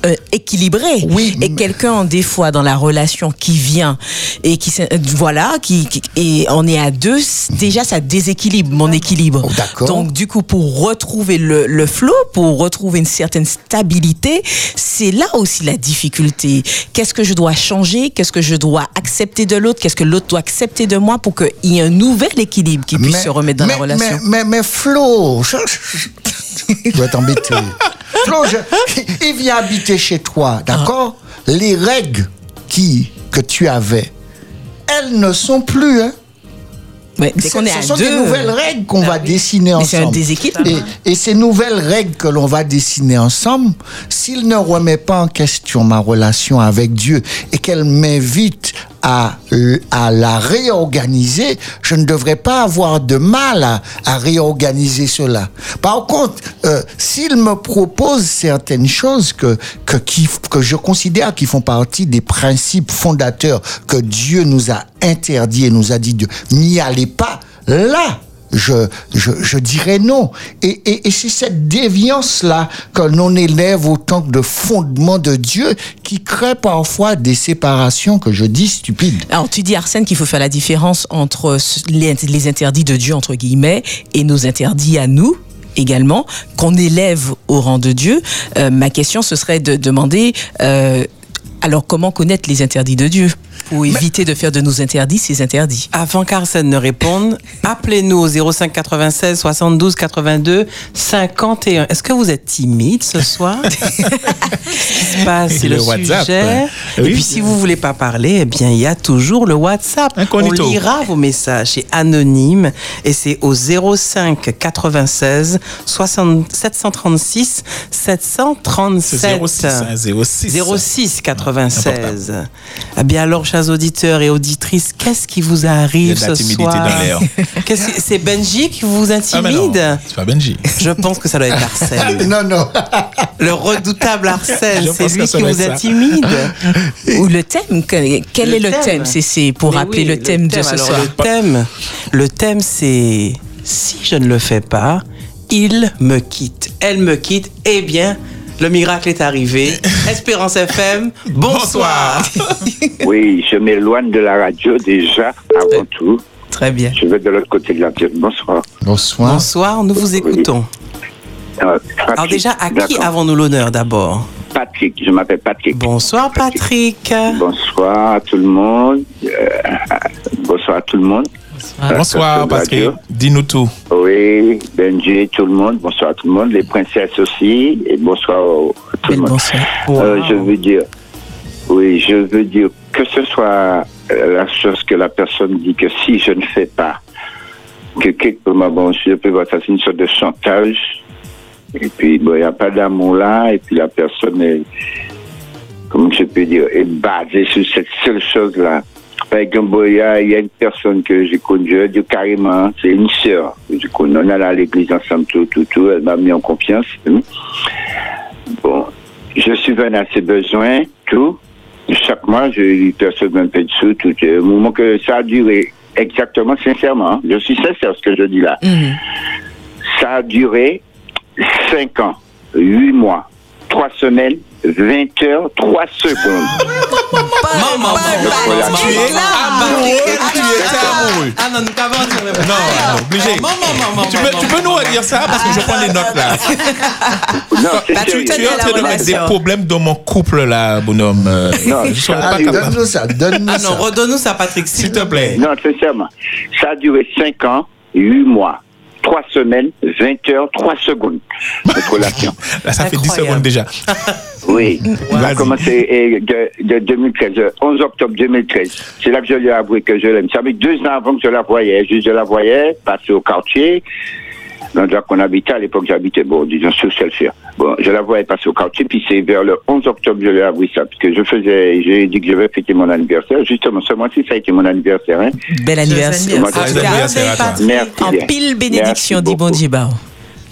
euh, équilibré. Oui, et quelqu'un des fois dans la relation qui vient et qui euh, voilà qui, qui- et on est à deux déjà ça déséquilibre mon équilibre. Oh, d'accord. donc du coup pour retrouver le, le flow pour retrouver une certaine stabilité c'est là aussi la difficulté. Qu'est-ce que je dois changer? Qu'est-ce que je dois accepter de l'autre? Qu'est-ce que l'autre doit accepter de moi pour qu'il y ait un nouvel équilibre qui puisse se remettre dans mais, la relation? Mais, mais, mais Flo, je, je- je dois t'embêter. Flo, je- il vient habiter chez toi, d'accord Les règles qui, que tu avais, elles ne sont plus. Hein Ouais, dès Ce qu'on est à sont deux des nouvelles règles qu'on Ah va oui. dessiner Mais c'est un ensemble. déséquilibre. Et, et ces nouvelles règles que l'on va dessiner ensemble, s'il ne remet pas en question ma relation avec Dieu et qu'elle m'invite à, à la réorganiser, je ne devrais pas avoir de mal à, à réorganiser cela. Par contre, euh, s'il me propose certaines choses que, que, qui, que je considère qui font partie des principes fondateurs que Dieu nous a interdits et nous a dit de n'y allez pas, là, je, je, je dirais non. Et, et, et c'est cette déviance-là que l'on élève autant de fondements de Dieu qui crée parfois des séparations que je dis stupides. Alors, tu dis, Arsène, qu'il faut faire la différence entre les interdits de Dieu, entre guillemets, et nos interdits à nous également, qu'on élève au rang de Dieu. Euh, ma question, ce serait de demander, euh, alors comment connaître les interdits de Dieu? Pour éviter de faire de nos interdits ces interdits Avant qu'Arsène ne réponde, appelez-nous au 05 96 72 82 51. Est-ce que vous êtes timide ce soir? Qu'est-ce qui se passe C'est Le le, WhatsApp. sujet? Oui. Et puis si vous voulez pas parler, eh bien il y a toujours le WhatsApp. Incognito. On lira vos messages. C'est anonyme et c'est au 05 96 60 736 737. C'est 06, hein, 06. 06 96. Eh bien alors, chers auditeurs et auditrices, qu'est-ce qui vous arrive Il y a de la ce soir dans l'air. C'est Benji qui vous Ah, intimide c'est pas Benji. Je pense que ça doit être Arsène. Non, non. Le redoutable Arsène, c'est lui qui vous intimide. Ou le thème que- Quel Le est le thème. thème C'est pour Mais rappeler oui, le thème de ce Alors, soir. Le thème, le thème c'est si je ne le fais pas, il me quitte. Elle me quitte. Eh bien, le miracle est arrivé. Espérance FM, bonsoir. Oui, je m'éloigne de la radio déjà, avant tout. Très bien. Je vais de l'autre côté de la pièce. Bonsoir. Bonsoir. Bonsoir, nous vous écoutons. Euh, Patrick, Alors déjà, à qui avons-nous l'honneur d'abord? Patrick, je m'appelle Patrick. Bonsoir Patrick. Bonsoir à tout le monde. Euh, bonsoir à tout le monde. Bonsoir, Patrick. Dis-nous tout. Oui, Benji, tout le monde. Bonsoir à tout le monde. Les princesses aussi. Et bonsoir à tout le monde. bonsoir. Euh, je veux dire, oui, je veux dire que ce soit euh, la chose que la personne dit que si je ne fais pas, que quelque part, bon, je peux voir ça, c'est une sorte de chantage. Et puis, bon, il n'y a pas d'amour là, et puis la personne est, comment je peux dire, est basée sur cette seule chose-là. Par exemple, il y, a une personne que j'ai connue, je dire carrément, c'est une sœur j'ai connue. On allait à l'église ensemble, tout, tout, tout. Elle m'a mis en confiance. Bon, je subviens à ses besoins, tout. Chaque mois, je lui perçois un peu de sous, tout. euh, Au moment que ça a duré, exactement, sincèrement, je suis sincère ce que je dis là. Mhm. Ça a duré 5 ans, 8 mois, 3 semaines, 20 heures, 3 secondes. Maman, maman, Voilà. maman, Tu es maman. amoureux, tu étais amoureux. Ah non, nous t'avons. Non, non, obligé. Maman, maman, Tu peux, tu nous redire ça parce que je prends des notes là. Non, c'est Bah, tu. Tu es en train de mettre des problèmes dans mon couple là, bonhomme. Euh, Non, je pas capable. donne-nous ça, donne-nous Ah ça. non, redonne-nous ça, Patrick, s'il S'il te plaît. Non, sincèrement. Ça a duré 5 ans, 8 mois, 3 semaines, 20 heures, 3 secondes. Notre relation. Là, ça fait 10 Incroyable. secondes déjà. Oui. On a commencé euh, de, de 2013, euh, 11 octobre 2013. C'est là que je lui ai avoué que je l'aime. Ça fait deux ans avant que je la voyais. Juste je la voyais, passer au quartier. L'endroit qu'on habitait, à l'époque j'habitais, bon, disons, sous Selfir. Bon, je la voyais passer au quartier, puis c'est vers le 11 octobre que je lui ai avoué ça. Parce que je faisais, j'ai dit que je vais fêter mon anniversaire. Justement, ce mois-ci, ça a été mon anniversaire, hein. Bel anniversaire. Merci. En pile bénédiction, dit bon. Dieu, bah.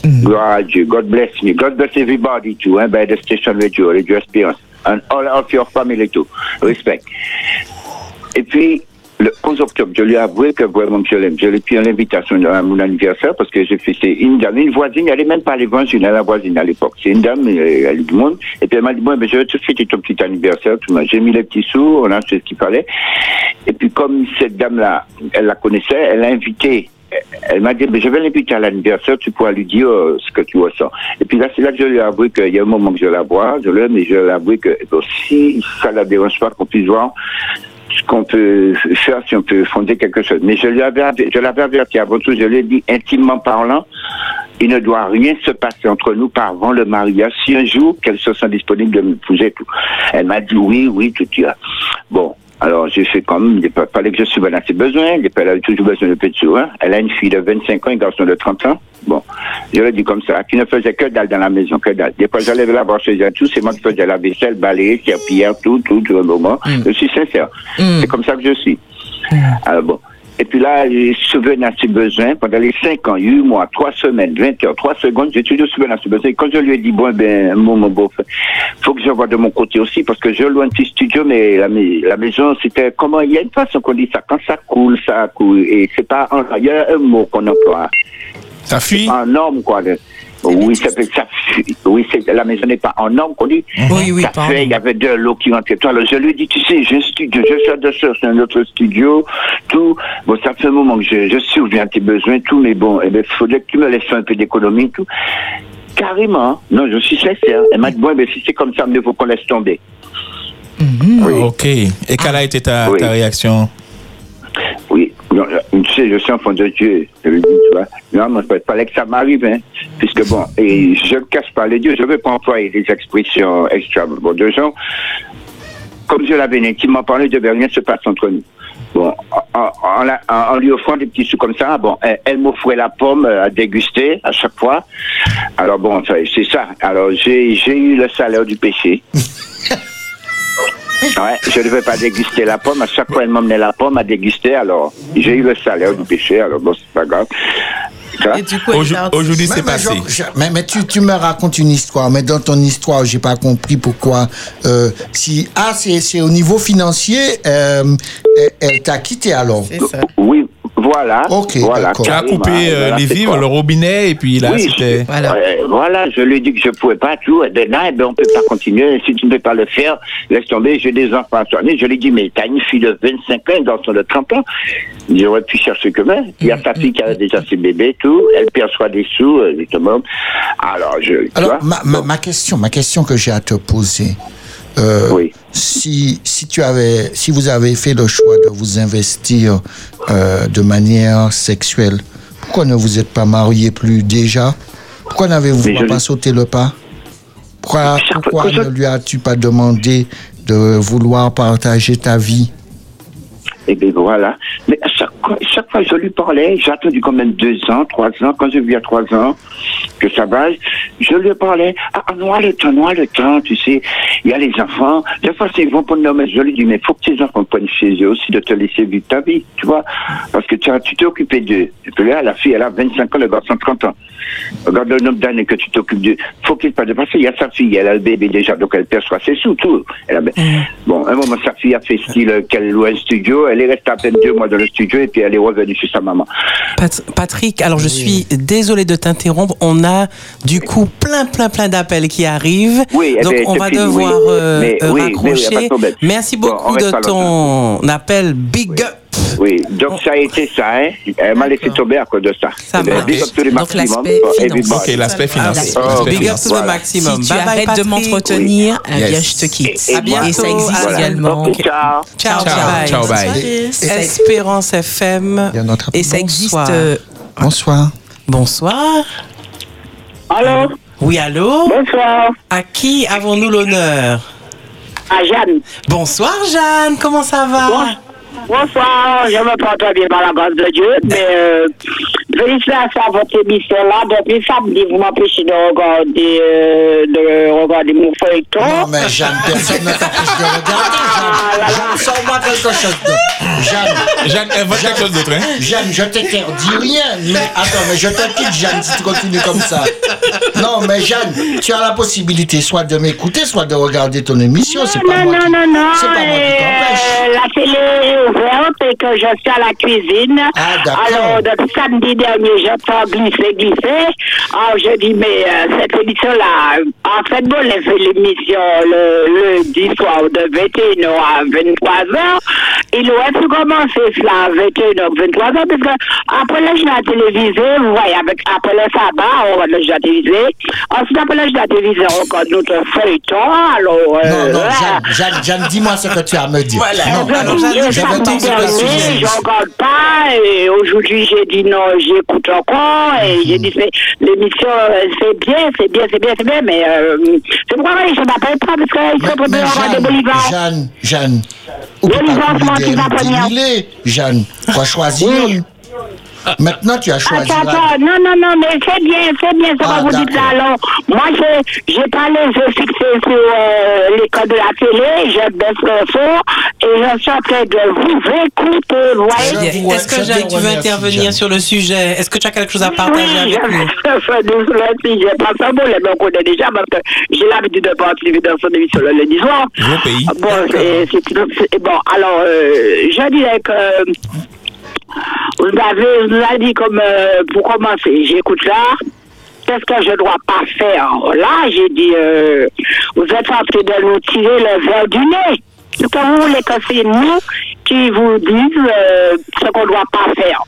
Gloire à Dieu. God bless me. God bless everybody too, hein, by the station radio, Radio Espérance. And all of your family too. Respect. Et puis, le 11 octobre, je lui ai avoué que vraiment je l'aime. Je lui ai pris l'invitation à mon anniversaire parce que j'ai c'est une dame, une voisine, elle n'est même pas l'évangile, elle est la voisine à l'époque. C'est une dame, euh, elle est du monde. Et puis elle m'a dit, bon, ben, je vais te fêter ton petit anniversaire. J'ai mis les petits sous, on a fait ce qu'il fallait. Et puis comme cette dame-là, elle la connaissait, elle l'a invité. Elle m'a dit, mais je vais l'inviter à l'anniversaire, tu pourras lui dire euh, ce que tu ressens. Et puis là, c'est là que je lui ai avoué qu'il y a un moment que je la vois, je l'aime, mais je lui ai avoué que bon, si ça la dérange pas qu'on puisse voir qu'on peut faire, si on peut fonder quelque chose. Mais je l'avais averti avant tout, je lui ai dit, intimement parlant, il ne doit rien se passer entre nous par avant le mariage. Si un jour, qu'elle se sent disponible de m'épouser, tout. Elle m'a dit oui, oui, tout ça. Bon. Alors, j'ai fait comme, il fa- fallait que je subvienne à ses besoins, elle avait toujours besoin de sous, hein. Elle a une fille de 25 ans, un garçon de 30 ans. Bon. Je l'ai dit comme ça, qui ne faisait que dalle dans la maison, que dalle. Des fois, j'allais la voir chez elle, tout, c'est moi qui faisais la vaisselle, balayer, serpillière, tout, tout, tout, au moment. Je suis sincère. C'est comme ça que je suis. Alors bon. Et puis là, j'ai souvenu à ses besoins pendant les 5 ans, 8 mois, 3 semaines, 20 heures, 3 secondes, j'ai toujours souvenu à ses besoins. Et quand je lui ai dit, bon, ben, mon, mon beau, faut que je vois de mon côté aussi, parce que je loue un petit studio, mais la, la maison, c'était comment, il y a une façon qu'on dit ça, quand ça coule, ça coule, et c'est pas, il y a un mot qu'on emploie. Ça fuit En norme, quoi. Oui, ça fait, ça fuit. Oui, la maison n'est pas en norme, qu'on dit. Oui, oui, ça pardon. fait, il y avait de l'eau qui rentrait. Alors, je lui ai dit, tu sais, j'ai un studio, je suis de sur un autre studio, tout. Bon, ça fait un moment que je, je surviens à tes besoins, tout, mais bon, eh ben, faudrait que tu me laisses faire un peu d'économie, tout. Carrément. Non, je suis sincère. Elle m'a dit, bon, eh ben, si c'est comme ça, il faut qu'on laisse tomber. Oui. Ok. Et quelle a été ta, Oui. ta réaction? Oui, euh, tu sais, je suis enfant de Dieu. Je lui dis, tu vois. Non, mais il fallait que ça m'arrive, hein. Puisque bon, et je ne cache pas les dieux, je ne veux pas employer des expressions extra bon, de gens. Comme je l'avais intimement parlé, de rien se passe entre nous. Bon, en, lui offrant des petits sous comme ça, bon, elle, elle m'offrait la pomme euh, à déguster à chaque fois. Alors bon, c'est ça. Alors j'ai eu le salaire du péché. Ouais, je ne devais pas déguster la pomme. À chaque fois, elle m'emmenait la pomme à déguster. Alors, j'ai eu le salaire du péché. Alors, bon, c'est pas grave. Aujourd'hui, c'est passé. genre, je- mais, mais tu, tu me racontes une histoire, mais dans ton histoire, j'ai pas compris pourquoi. euh, si ah, c'est c'est au niveau financier, euh, elle, elle t'a quitté alors. Ça. Oui, voilà. Ok, voilà, d'accord. Tu as coupé euh, Voilà, les vivres, le robinet, et puis là, Oui, c'était. Voilà. Ouais, voilà, je lui ai dit que je pouvais pas tout. Et ben, non, eh ben, on peut pas continuer. Si tu ne peux pas le faire, laisse tomber. J'ai des enfants à soigner. Je lui ai dit, mais t'as une fille de 25 ans, un garçon de 30 ans. J'aurais pu chercher que même. Il y a Mm, sa fille qui a déjà ses bébés, tout. Elle perçoit des sous, euh, justement. Alors, je. Alors, ma, ma question, ma question que j'ai à te poser. Euh, Oui. Si, si tu avais, si vous avez fait le choix de vous investir euh, de manière sexuelle, pourquoi ne vous êtes pas marié plus déjà? Pourquoi n'avez-vous je pas sauté le pas Pourquoi, je- ne lui as-tu pas demandé de vouloir partager ta vie? Et bien voilà. Mais à chaque, fois- chaque fois que je lui parlais, j'ai attendu quand même deux ans, trois ans. Quand j'ai vu à trois ans que ça va, je lui parlais. Ah, ah, noie le temps, noie le temps, tu sais. Il y a les enfants. Des fois, c'est- ils vont prendre leur mère. Je lui dis, mais faut que tes enfants prennent chez eux aussi de te laisser vivre ta vie, tu vois. Parce que tu as- tu t'es occupé d'eux. Puis là, la fille, elle a 25 ans, le garçon 30 ans. Regarde le nombre d'années que tu t'occupes d'eux. Faut qu'il pas dépasser. Il y a sa fille, elle a le bébé déjà, donc elle perçoit ses sous, tout. Elle a- Bon, un moment, sa fille a fait style euh, qu'elle loue un studio. Elle est restée à peine deux mois dans le studio et puis elle est revenue chez sa maman. Pat- Patrick, alors je suis désolé de t'interrompre. On a du coup plein, plein, plein d'appels qui arrivent. Oui, eh Donc ben, on va fini, devoir oui. euh, Mais euh, oui, oui, oui, raccrocher. Merci beaucoup de ton appel. Big up. Oui, donc ça a été ça, hein. Elle m'a laissé tomber à cause de ça. Ça marche. big up to the maximum. Ok, l'aspect financier. Ah, Big up to the maximum. Si tu bye bye, arrêtes de Patrick. m'entretenir, eh bien, Yes. je te quitte. Et- et À bientôt. Et ça existe Voilà. également. Ok, ciao. Ciao, Ciao, bye. ciao, bye. Espérance FM. Et ça Bonsoir. existe. euh, Bonsoir. Bonsoir. Allô Oui, allô Bonsoir. À qui avons-nous l'honneur À Jeanne. Bonsoir Jeanne, comment ça va Bonsoir, je me porte bien par la grâce de Dieu, mais euh, félicitations à votre émission là. Depuis samedi, vous m'empêchez de regarder, euh, de regarder mon feuilleton. Non, mais Jeanne, personne ne t'empêche de regarder. Ah là Jeanne, là. Jeanne, sors-moi quelque chose de. Jeanne, Jeanne, invente quelque chose d'autre, hein Jeanne, je t'interdis rien. Mais attends, mais je te quitte, Jeanne, si tu continues comme ça. Non, mais Jeanne, tu as la possibilité soit de m'écouter, soit de regarder ton émission. C'est pas Non, moi non, qui- non, non. C'est pas moi qui t'empêche. euh, la télé est ouverte et que je suis à la cuisine. Ah. Alors, depuis samedi dernier, j'entends glisser, glisser. Alors, je dis, mais euh, cette émission-là, en fait, bon, elle fait l'émission le lundi soir de 21h à 23h. Il aurait pu commencer cela à 21h, 23h, parce que après le journal télévisé, vous voyez, avec, après le sabbat, on va le journal télévisé. Ensuite, après le journal télévisé, on regarde notre feuilleton. Alors, euh, Non, non. Jeanne, Jeanne, Jeanne, dis-moi ce que tu as à me dire. Voilà. Non, Alors, non, Jeanne, Le le dernier, sujet. je regarde pas. Et aujourd'hui, j'ai dit non, j'écoute encore. Et j'ai dit, c'est- l'émission, euh, c'est bien, c'est bien, c'est bien, c'est bien. Mais euh, c'est pourquoi je m'appelle pas, parce qu'ils sont Mais, mais pour avoir des Jeanne. Jeanne, pas enfants couper qui des milliers, Jeanne, tu as choisi Oui. Maintenant, tu as choisi Attends, la- non, non, non, mais c'est bien, c'est bien ce Ah, que vous dites là. d'accord. Alors, moi, j'ai, j'ai pas les yeux fixés sur euh, l'école de la télé, je baisse le son et je suis en train de vous écouter, voyez? Est-ce que vous tu veux intervenir Jeanne. sur le sujet? Est-ce que tu as quelque chose à partager Oui, avec nous? je j'ai pas ça bon, mais on connaît déjà parce que j'ai l'habitude de participer dans son émission le lundi soir. Pays. Bon, alors, euh, je dirais que vous avez, vous avez dit comme, euh, pour commencer, j'écoute là. Qu'est-ce que je dois pas faire? Là, j'ai dit, euh, vous êtes en train de nous tirer le verre du nez. Vous voulez que c'est nous qui vous disent euh, ce qu'on doit pas faire?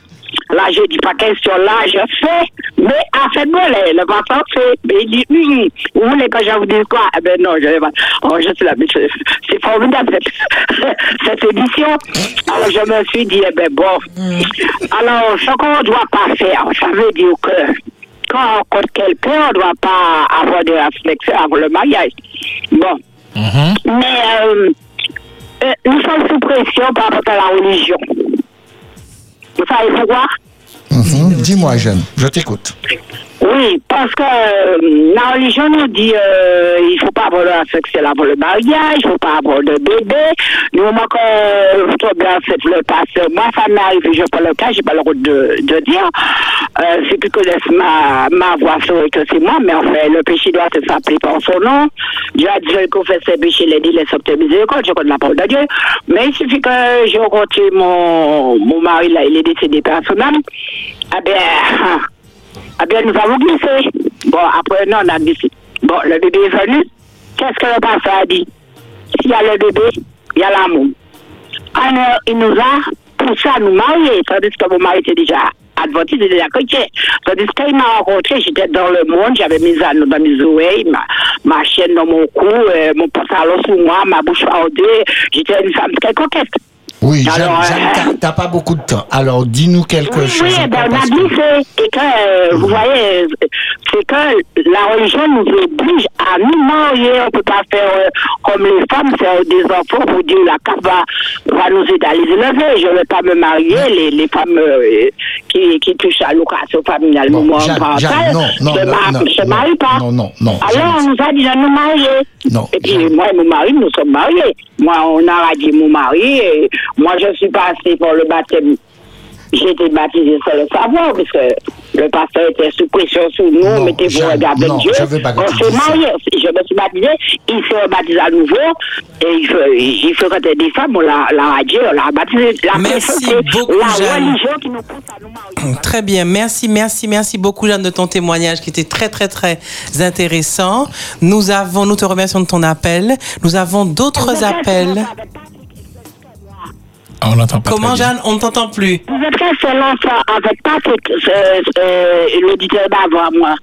Là, j'ai dit, pas question, là, je fais, mais à fait le, le patron fait. Mais il dit, hum, hum, vous voulez que je vous dise quoi? Eh ben non, je vais pas. Oh, je suis là, mais c'est formidable, cette, cette édition. Alors, je me suis dit, eh ben bon. Alors, ce qu'on ne doit pas faire, ça veut dire que quand on rencontre quelqu'un, on ne doit pas avoir de réflexion avant le mariage. Bon. Mais euh, euh, nous sommes sous pression par rapport à la religion. Vous savez pourquoi Mhm. Dis-moi, Jeanne, je t'écoute. Oui, parce que euh, la religion nous dit euh, il faut pas avoir sexuelle avant le mariage, il faut pas avoir de bébé. Du moment que euh, vous tombez enceinte, le pasteur, moi ça m'est arrivé, je pas le cas, j'ai pas le droit de, de dire. Euh, ceux qui connaissent ma, ma voix sauraient que c'est moi, mais enfin, le péché doit se s'appeler par son nom. Dieu a dit, je confesse ses péchés, les dit, les sortes miséricorde, je connais la parole de Dieu. Mais il suffit que j'ai rencontré mon, mon mari, là, il est décédé personnel. Ah ben, ah bien, nous avons glissé. Bon, après, non, on a glissé. Bon, le bébé est venu. Qu'est-ce que le pasteur a dit? S'il y a le bébé, il y a l'amour. Alors, il nous a poussé à nous marier, tandis que mon mari était déjà adventiste, était déjà chrétien. Tandis qu'il m'a rencontré, j'étais dans le monde, j'avais mes anneaux dans mes oreilles, ma, ma chaîne dans mon cou, euh, mon pantalon sous moi, ma bouche fardée. J'étais une femme très coquette. Oui, euh, t'as- pas beaucoup de temps. Alors, dis-nous quelque Oui, chose. oui, ben, encore, on a parce que- euh, vous voyez, euh, c'est que la religion nous oblige à nous marier. On ne peut pas faire euh, comme les femmes, faire des enfants pour dire la CAF va, va nous aider à les élever. Je ne vais pas me marier. Les, les femmes euh, qui, qui touchent à l'occasion familiale, Bon, moi, non, non, je ne non, marie pas. non, non, non, Alors, on nous a dit de nous marier. Non, et puis, moi et mon mari, nous sommes mariés. Moi, on a radié mon mari. Et moi, je suis passée pour le baptême. J'ai été baptisée sans le savoir, parce que le pasteur était sous pression sur nous, Non, mettez-vous Jeanne, regard avec non, Dieu. je veux pas on s'est mariés. Je me suis baptisée, il s'est rebaptisé à nouveau, et il fait, il fait quand des femmes, on l'a radié, on l'a baptisé. La Merci beaucoup, la Jeanne. religion qui nous pousse à nous marier. Très bien, merci, merci, merci beaucoup Jeanne de ton témoignage qui était très très très intéressant. Nous avons, nous te remercions de ton appel. Nous avons d'autres appels. Ah, on l'entend pas Comment. Jeanne On ne t'entend plus. Vous êtes resté longtemps avec Patrick, euh, euh, l'auditeur d'avant moi.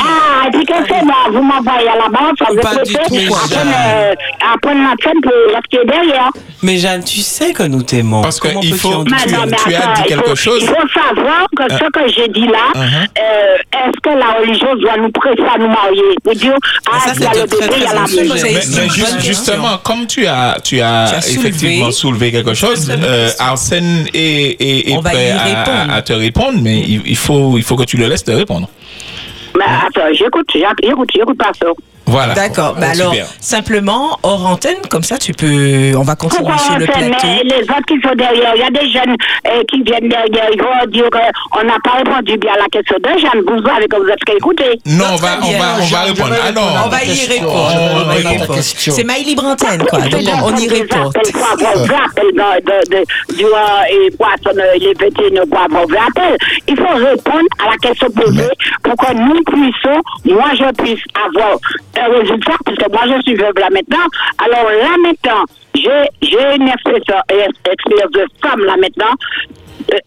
Ah, et puis que c'est moi, vous m'envoyez à la base, ça vous Pas êtes du tout, Jeanne. euh, après la scène pour rester derrière. Mais Jeanne, tu sais que nous t'aimons. Parce que Comment il peux-tu faut- en Tu- non, mais tu as attends, dit il quelque faut- chose. Il faut savoir que ce que j'ai dit là, Uh-huh. euh, est-ce que la religion doit nous presser à nous marier? Pour dire, ah, ça, il y a c'est le très, bébé, il y a très la maison. Mais, C'est mais une juste- bonne justement, comme tu as, tu as, Tu as soulevé. effectivement soulevé quelque chose, euh, Arsène est, est, est On va prêt y à, répondre. à te répondre, mais il, il faut, il faut que tu le laisses te répondre. Mais attends, j'écoute, j'écoute, j'écoute pas ça. Voilà. D'accord. Bah alors, super. simplement, hors antenne, comme ça, tu peux. On va continuer sur le plateau. mais les autres qui sont derrière, il y a des jeunes euh, qui viennent derrière, ils vont dire qu'on n'a pas répondu bien à la question de Jeanne Bourgeois avec que vous êtes qu'à écouter. Non, on va, on va, on va répondre. Ah non. On va y répondre. C'est ma libre antenne, quoi. Donc, on, on y répond. Du poisson, les petits ne pas. Il faut répondre à la question posée pour que nous puissions, moi je puisse avoir un résultat, parce que moi je suis veuve là maintenant. Alors là maintenant, j'ai une expérience de femme là maintenant.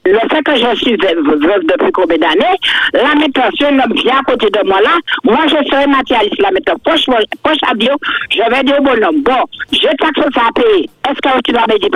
Le fait que je suis veuve, depuis combien d'années, là maintenant, si un homme vient à côté de moi là, moi je serai matérialiste là maintenant. Poche, poche à Dieu, je vais dire au bonhomme, bon, je taxe ça à payer. Est-ce que tu vas m'aider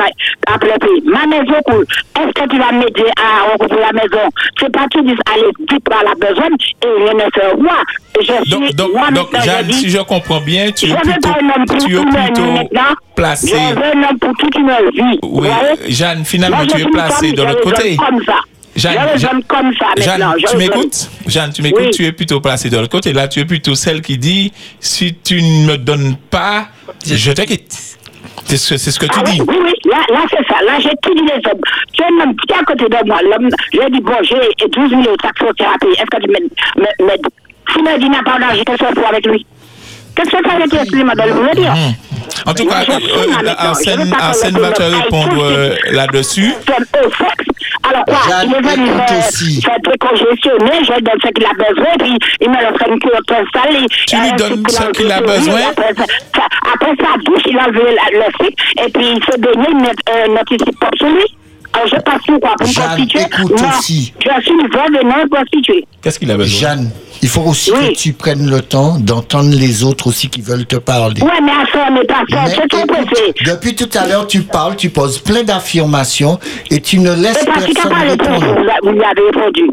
à le payer Ma maison coule. Est-ce que tu vas m'aider à recouvrir la maison? C'est pas tout dis, allez, dis pas la besoin et rien ne fait moi. Je suis, Donc, donc, moi donc je Jeanne, dis, si je comprends bien, tu je es plutôt, tu es tout le plutôt maintenant. placé. Je veux un homme pour toute une vie. Oui, Jeanne, finalement, Moi, je tu es placé comme- de je côté. comme ça. Jeanne, je Jeanne- comme ça Jeanne. Je tu m'écoutes? Jeanne, tu m'écoutes? Oui. Tu es plutôt placé de l'autre côté. Là, tu es plutôt celle qui dit si tu ne me donnes pas, je te quitte. C'est ce, ce que tu Ah dis. oui, oui, là, là c'est ça. Là, j'ai tout dit les hommes. Tu es qui est à côté de moi. L'homme, j'ai dit, bon, j'ai 12 000 euros de taxothérapie. Est-ce que tu m'aides me- m'aides Si me dit n'a pas d'argent, qu'est-ce que je fais avec lui? Qu'est-ce que ça veut dire, excusez-moi de le dire? Mhm. En tout cas, euh, Arsène, Arsène va te répondre euh, là-dessus. Alors quoi Il est venu faire je donne ce qu'il a besoin, puis il me le fait une cure installée. Tu lui Euh, donnes ce qu'il a besoin Après, sa douche, il a levé la- le fric, et puis il se baignait, il met notre ici pas sur lui. Alors je quoi pour me Moi, aussi. Je suis une veuve et non constituée. Qu'est-ce qu'il a besoin Jeanne, il faut aussi Oui. que tu prennes le temps d'entendre les autres aussi qui veulent te parler. Ouais, mais à ça, n'est pas ça. Mais C'est ton écoute, préfet. depuis tout à l'heure, tu parles, tu poses plein d'affirmations et tu ne laisses C'est parce qu'il n'a personne pas répondu, répondre. vous, a- vous lui avez répondu.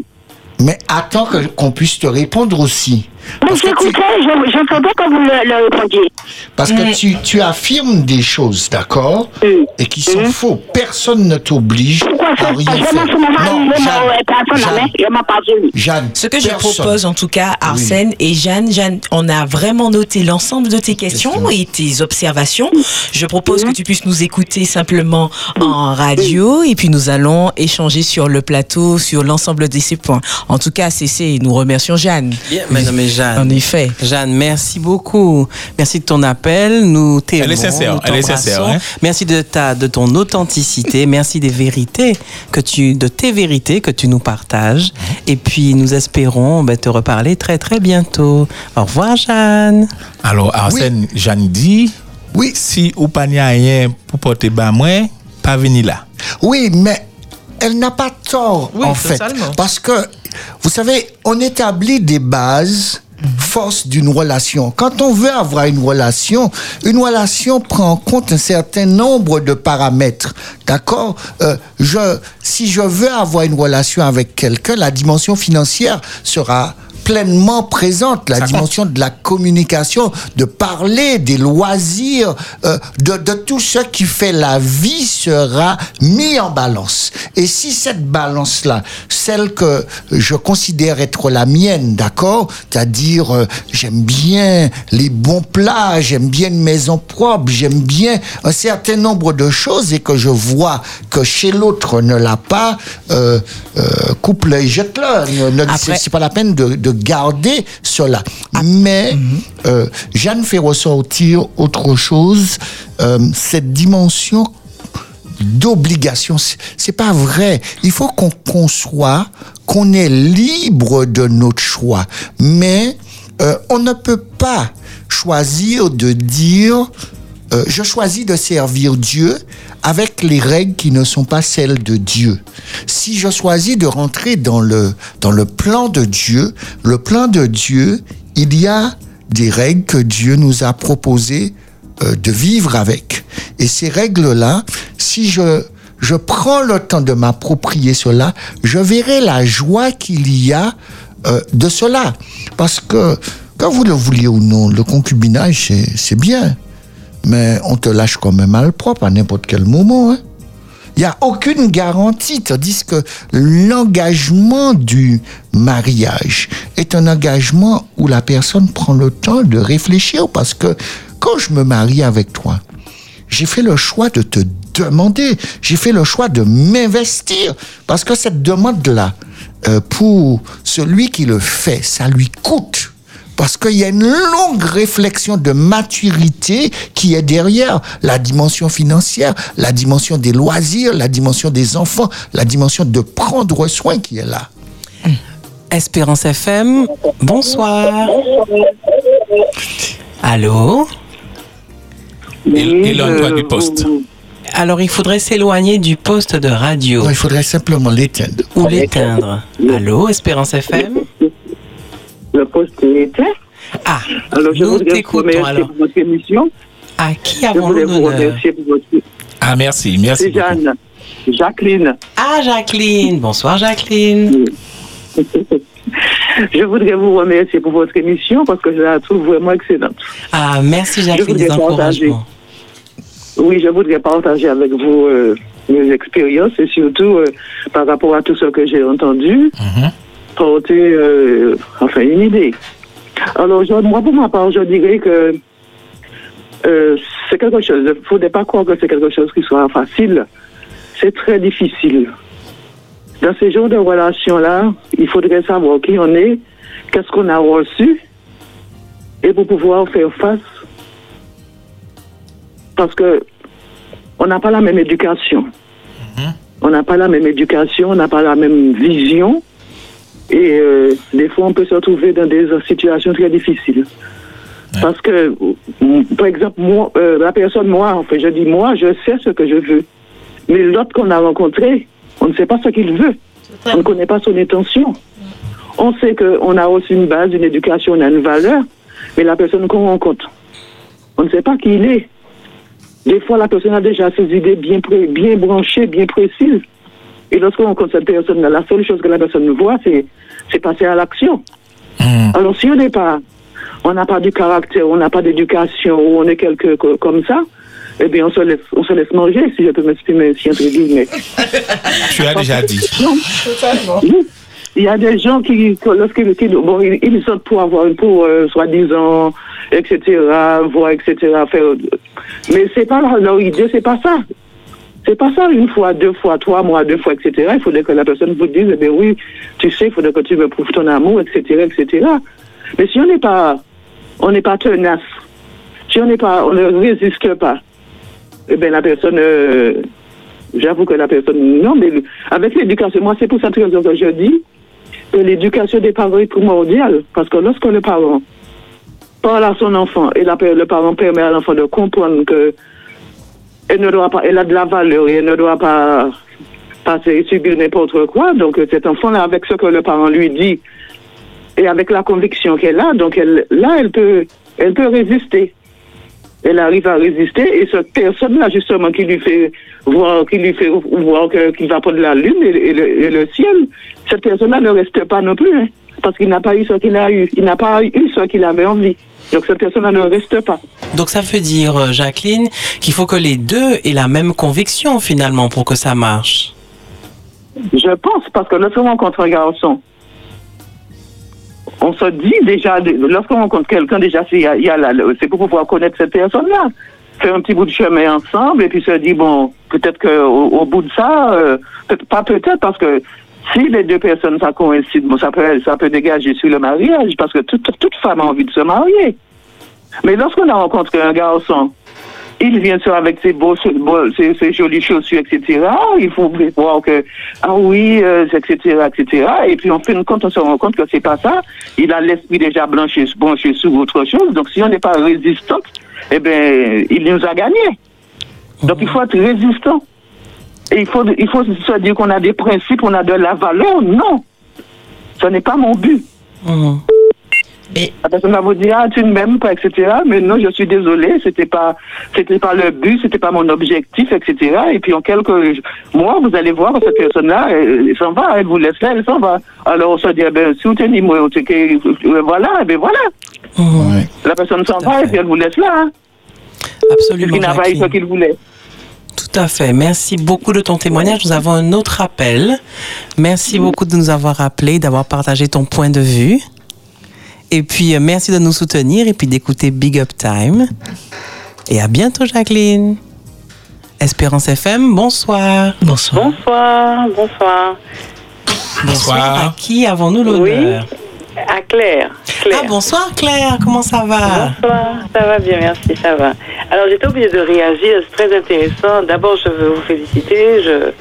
Mais attends que- qu'on puisse te répondre aussi. Mais tu, j'écoutais, je, je savais que vous le, le répondiez. parce que tu, tu affirmes des choses, d'accord Mm. Et qui sont faux. Personne ne t'oblige Pourquoi à ça rien Je faire. est Jeanne, personne je Ce que je personne. propose en tout cas, Arsène et Jeanne, Jeanne, on a vraiment noté l'ensemble de tes questions et tes observations. Je propose que tu puisses nous écouter simplement en radio et puis nous allons échanger sur le plateau sur l'ensemble de ces points. En tout cas, CC, nous remercions Jeanne. Bien, mais non, mais Jeanne. En effet. Jeanne, merci beaucoup. Merci de ton appel. Nous t'aimons. Elle est sincère, nous elle est sincère, hein. Merci de ta, de ton authenticité. Merci des vérités que tu, de tes vérités que tu nous partages. Et puis, nous espérons ben, te reparler très, très bientôt. Au revoir, Jeanne. Alors, Arsène, Jeanne dit Oui. si ou pas n'y a rien pour porter bas moi, pas venir là. Oui, mais elle n'a pas tort, Oui, en fait. totalement. Parce que, vous savez, on établit des bases force d'une relation. Quand on veut avoir une relation, une relation prend en compte un certain nombre de paramètres. D'accord Euh, je, Si je veux avoir une relation avec quelqu'un, la dimension financière sera pleinement présente, la dimension de la communication, de parler, des loisirs, euh, de, de tout ce qui fait la vie sera mis en balance. Et si cette balance-là, celle que je considère être la mienne, d'accord, c'est-à-dire euh, j'aime bien les bons plats, j'aime bien une maison propre, j'aime bien un certain nombre de choses et que je vois que chez l'autre ne l'a pas, euh, euh, coupe-le et jette-le. Ne- ne- c'est- pas la peine de, de garder cela. Mais euh, Jeanne fait ressortir autre chose, euh, cette dimension d'obligation. C'est- pas vrai. Il faut qu'on conçoit qu'on est libre de notre choix. Mais euh, on ne peut pas choisir de dire euh, je choisis de servir Dieu avec les règles qui ne sont pas celles de Dieu. Si je choisis de rentrer dans le, dans le plan de Dieu, le plan de Dieu, il y a des règles que Dieu nous a proposées de vivre avec. Et ces règles-là, si je, je prends le temps de m'approprier cela, je verrai la joie qu'il y a euh, de cela. Parce que, quand vous le vouliez ou non, le concubinage, c'est- c'est bien. Mais on te lâche quand même mal propre à n'importe quel moment. hein. Il n'y a aucune garantie, tandis que l'engagement du mariage est un engagement où la personne prend le temps de réfléchir parce que quand je me marie avec toi, j'ai fait le choix de te demander, j'ai fait le choix de m'investir parce que cette demande-là, euh, pour celui qui le fait, ça lui coûte. Parce qu'il y a une longue réflexion de maturité qui est derrière la dimension financière, la dimension des loisirs, la dimension des enfants, la dimension de prendre soin qui est là. Espérance FM, bonsoir. Allô? Du poste. Alors, il faudrait s'éloigner du poste de radio. Non, il faudrait simplement l'éteindre. Ou l'éteindre. Allô, Espérance FM Le poste est éteint. Ah, Alors, je nous voudrais vous t'écoutons remercier alors. pour votre émission. À qui Je avons voudrais vous l'honneur remercier pour votre... Ah, merci, merci. C'est Jeanne. Jacqueline. Ah, Jacqueline. Bonsoir, Jacqueline. Je voudrais vous remercier pour votre émission parce que je la trouve vraiment excellente. Ah, merci, Jacqueline, des partager. Oui, je voudrais partager avec vous euh, mes expériences et surtout euh, par rapport à tout ce que j'ai entendu, porter euh, enfin une idée. Alors, je- moi, pour ma part, je dirais que c'est quelque chose, il ne faudrait pas croire que c'est quelque chose qui soit facile. C'est très difficile. Dans ces genres de relations-là, il faudrait savoir qui on est, qu'est-ce qu'on a reçu, et pour pouvoir faire face parce que on n'a pas la même éducation. On n'a pas la même éducation, on n'a pas la même vision. Et euh, des fois, on peut se retrouver dans des situations très difficiles. Parce que, par exemple, moi, euh, la personne, moi, en fait, je dis moi, je sais ce que je veux. Mais l'autre qu'on a rencontré, on ne sait pas ce qu'il veut. On ne connaît pas son intention. On sait qu'on a reçu une base, une éducation, on a une valeur, mais la personne qu'on rencontre, on ne sait pas qui il est. Des fois, la personne a déjà ses idées bien, pré- bien branchées, bien précises. Et lorsqu'on rencontre cette personne, la seule chose que la personne voit, c'est, c'est passer à l'action. Alors, si on n'est pas, on n'a pas du caractère, on n'a pas d'éducation, ou on est quelque co- comme ça, eh bien, on se laisse, on se laisse manger, si je peux m'exprimer ainsi, entre guillemets. Tu as déjà dit. Oui. Il y a des gens qui, lorsqu'ils bon, ils, ils sortent pour avoir pour euh, soi-disant, etc., voir, etc., faire. Mais c'est pas leur idée, c'est pas ça. C'est pas ça une fois, deux fois, trois mois, deux fois, etc. Il faudrait que la personne vous dise, eh bien oui, tu sais, il faudrait que tu me prouves ton amour, etc., etc. Mais si on n'est pas, on n'est pas tenace, si on n'est pas, on ne résiste pas, eh bien la personne, euh, j'avoue que la personne, non, mais avec l'éducation, moi c'est pour raison que je dis que l'éducation des parents est primordiale, parce que lorsque le parent parle à son enfant et le parent permet à l'enfant de comprendre que elle ne doit pas, a de la valeur et elle ne doit pas passer subir n'importe quoi. Donc cet enfant-là, avec ce que le parent lui dit et avec la conviction qu'elle a, donc là, elle peut, elle peut résister. Elle arrive à résister et cette personne-là, justement, qui lui fait voir, qui lui fait voir qu'il va prendre la lune et, et le, et le ciel, cette personne-là ne reste pas non plus, hein, parce qu'il n'a pas eu ce qu'il a eu. Il n'a pas eu ce qu'il avait envie. Donc cette personne-là ne reste pas. Donc ça veut dire, euh, Jacqueline, qu'il faut que les deux aient la même conviction finalement pour que ça marche. Je pense, parce que lorsqu'on rencontre un garçon, on se dit déjà, lorsqu'on rencontre quelqu'un, déjà, c'est y a- pour pouvoir connaître cette personne-là. Faire un petit bout de chemin ensemble et puis se dire, bon, peut-être qu'au au bout de ça, euh, pas peut-être, parce que si les deux personnes, ça coïncide, ça peut, dégager sur le mariage, parce que toute, femme a envie de se marier. Mais lorsqu'on a rencontré un garçon, il vient sur avec ses beaux, ses, ses, jolies chaussures, etc. Il faut voir que, ah oui, euh, etc., etc. Et puis, en fin de compte, on se rend compte que c'est pas ça. Il a l'esprit déjà blanchi, branché sur autre chose. Donc, si on n'est pas résistant, eh bien, il nous a gagné. Donc, il faut être résistant. Et il faut, il faut se dire qu'on a des principes, on a de la valeur. Non. Ce n'est pas mon but. La personne va vous dire, ah, tu ne m'aimes pas, etc. Mais non, je suis désolé, c'était pas, c'était pas le but, c'était pas mon objectif, etc. Et puis en quelques mois, vous allez voir cette personne-là, elle, elle s'en va, elle vous laisse là, elle s'en va. Alors on se dit, eh ben, si vous tenez moi, euh, voilà, eh ben voilà. La personne s'en va et puis elle vous laisse là. Hein. Absolument. Il n'a pas eu ce qu'il voulait. À fait. Merci beaucoup de ton témoignage. Nous avons un autre appel. Merci beaucoup de nous avoir appelé, d'avoir partagé ton point de vue. Et puis, euh, merci de nous soutenir et puis d'écouter Big Up Time. Et à bientôt, Jacqueline. Espérance FM, bonsoir. Bonsoir. Bonsoir, bonsoir. Bonsoir. À qui avons-nous l'honneur? À Claire. Claire. Ah, bonsoir Claire, comment ça va? Bonsoir, ça va bien, merci, ça va. Alors j'étais obligée de réagir, c'est très intéressant. D'abord, je veux vous féliciter, je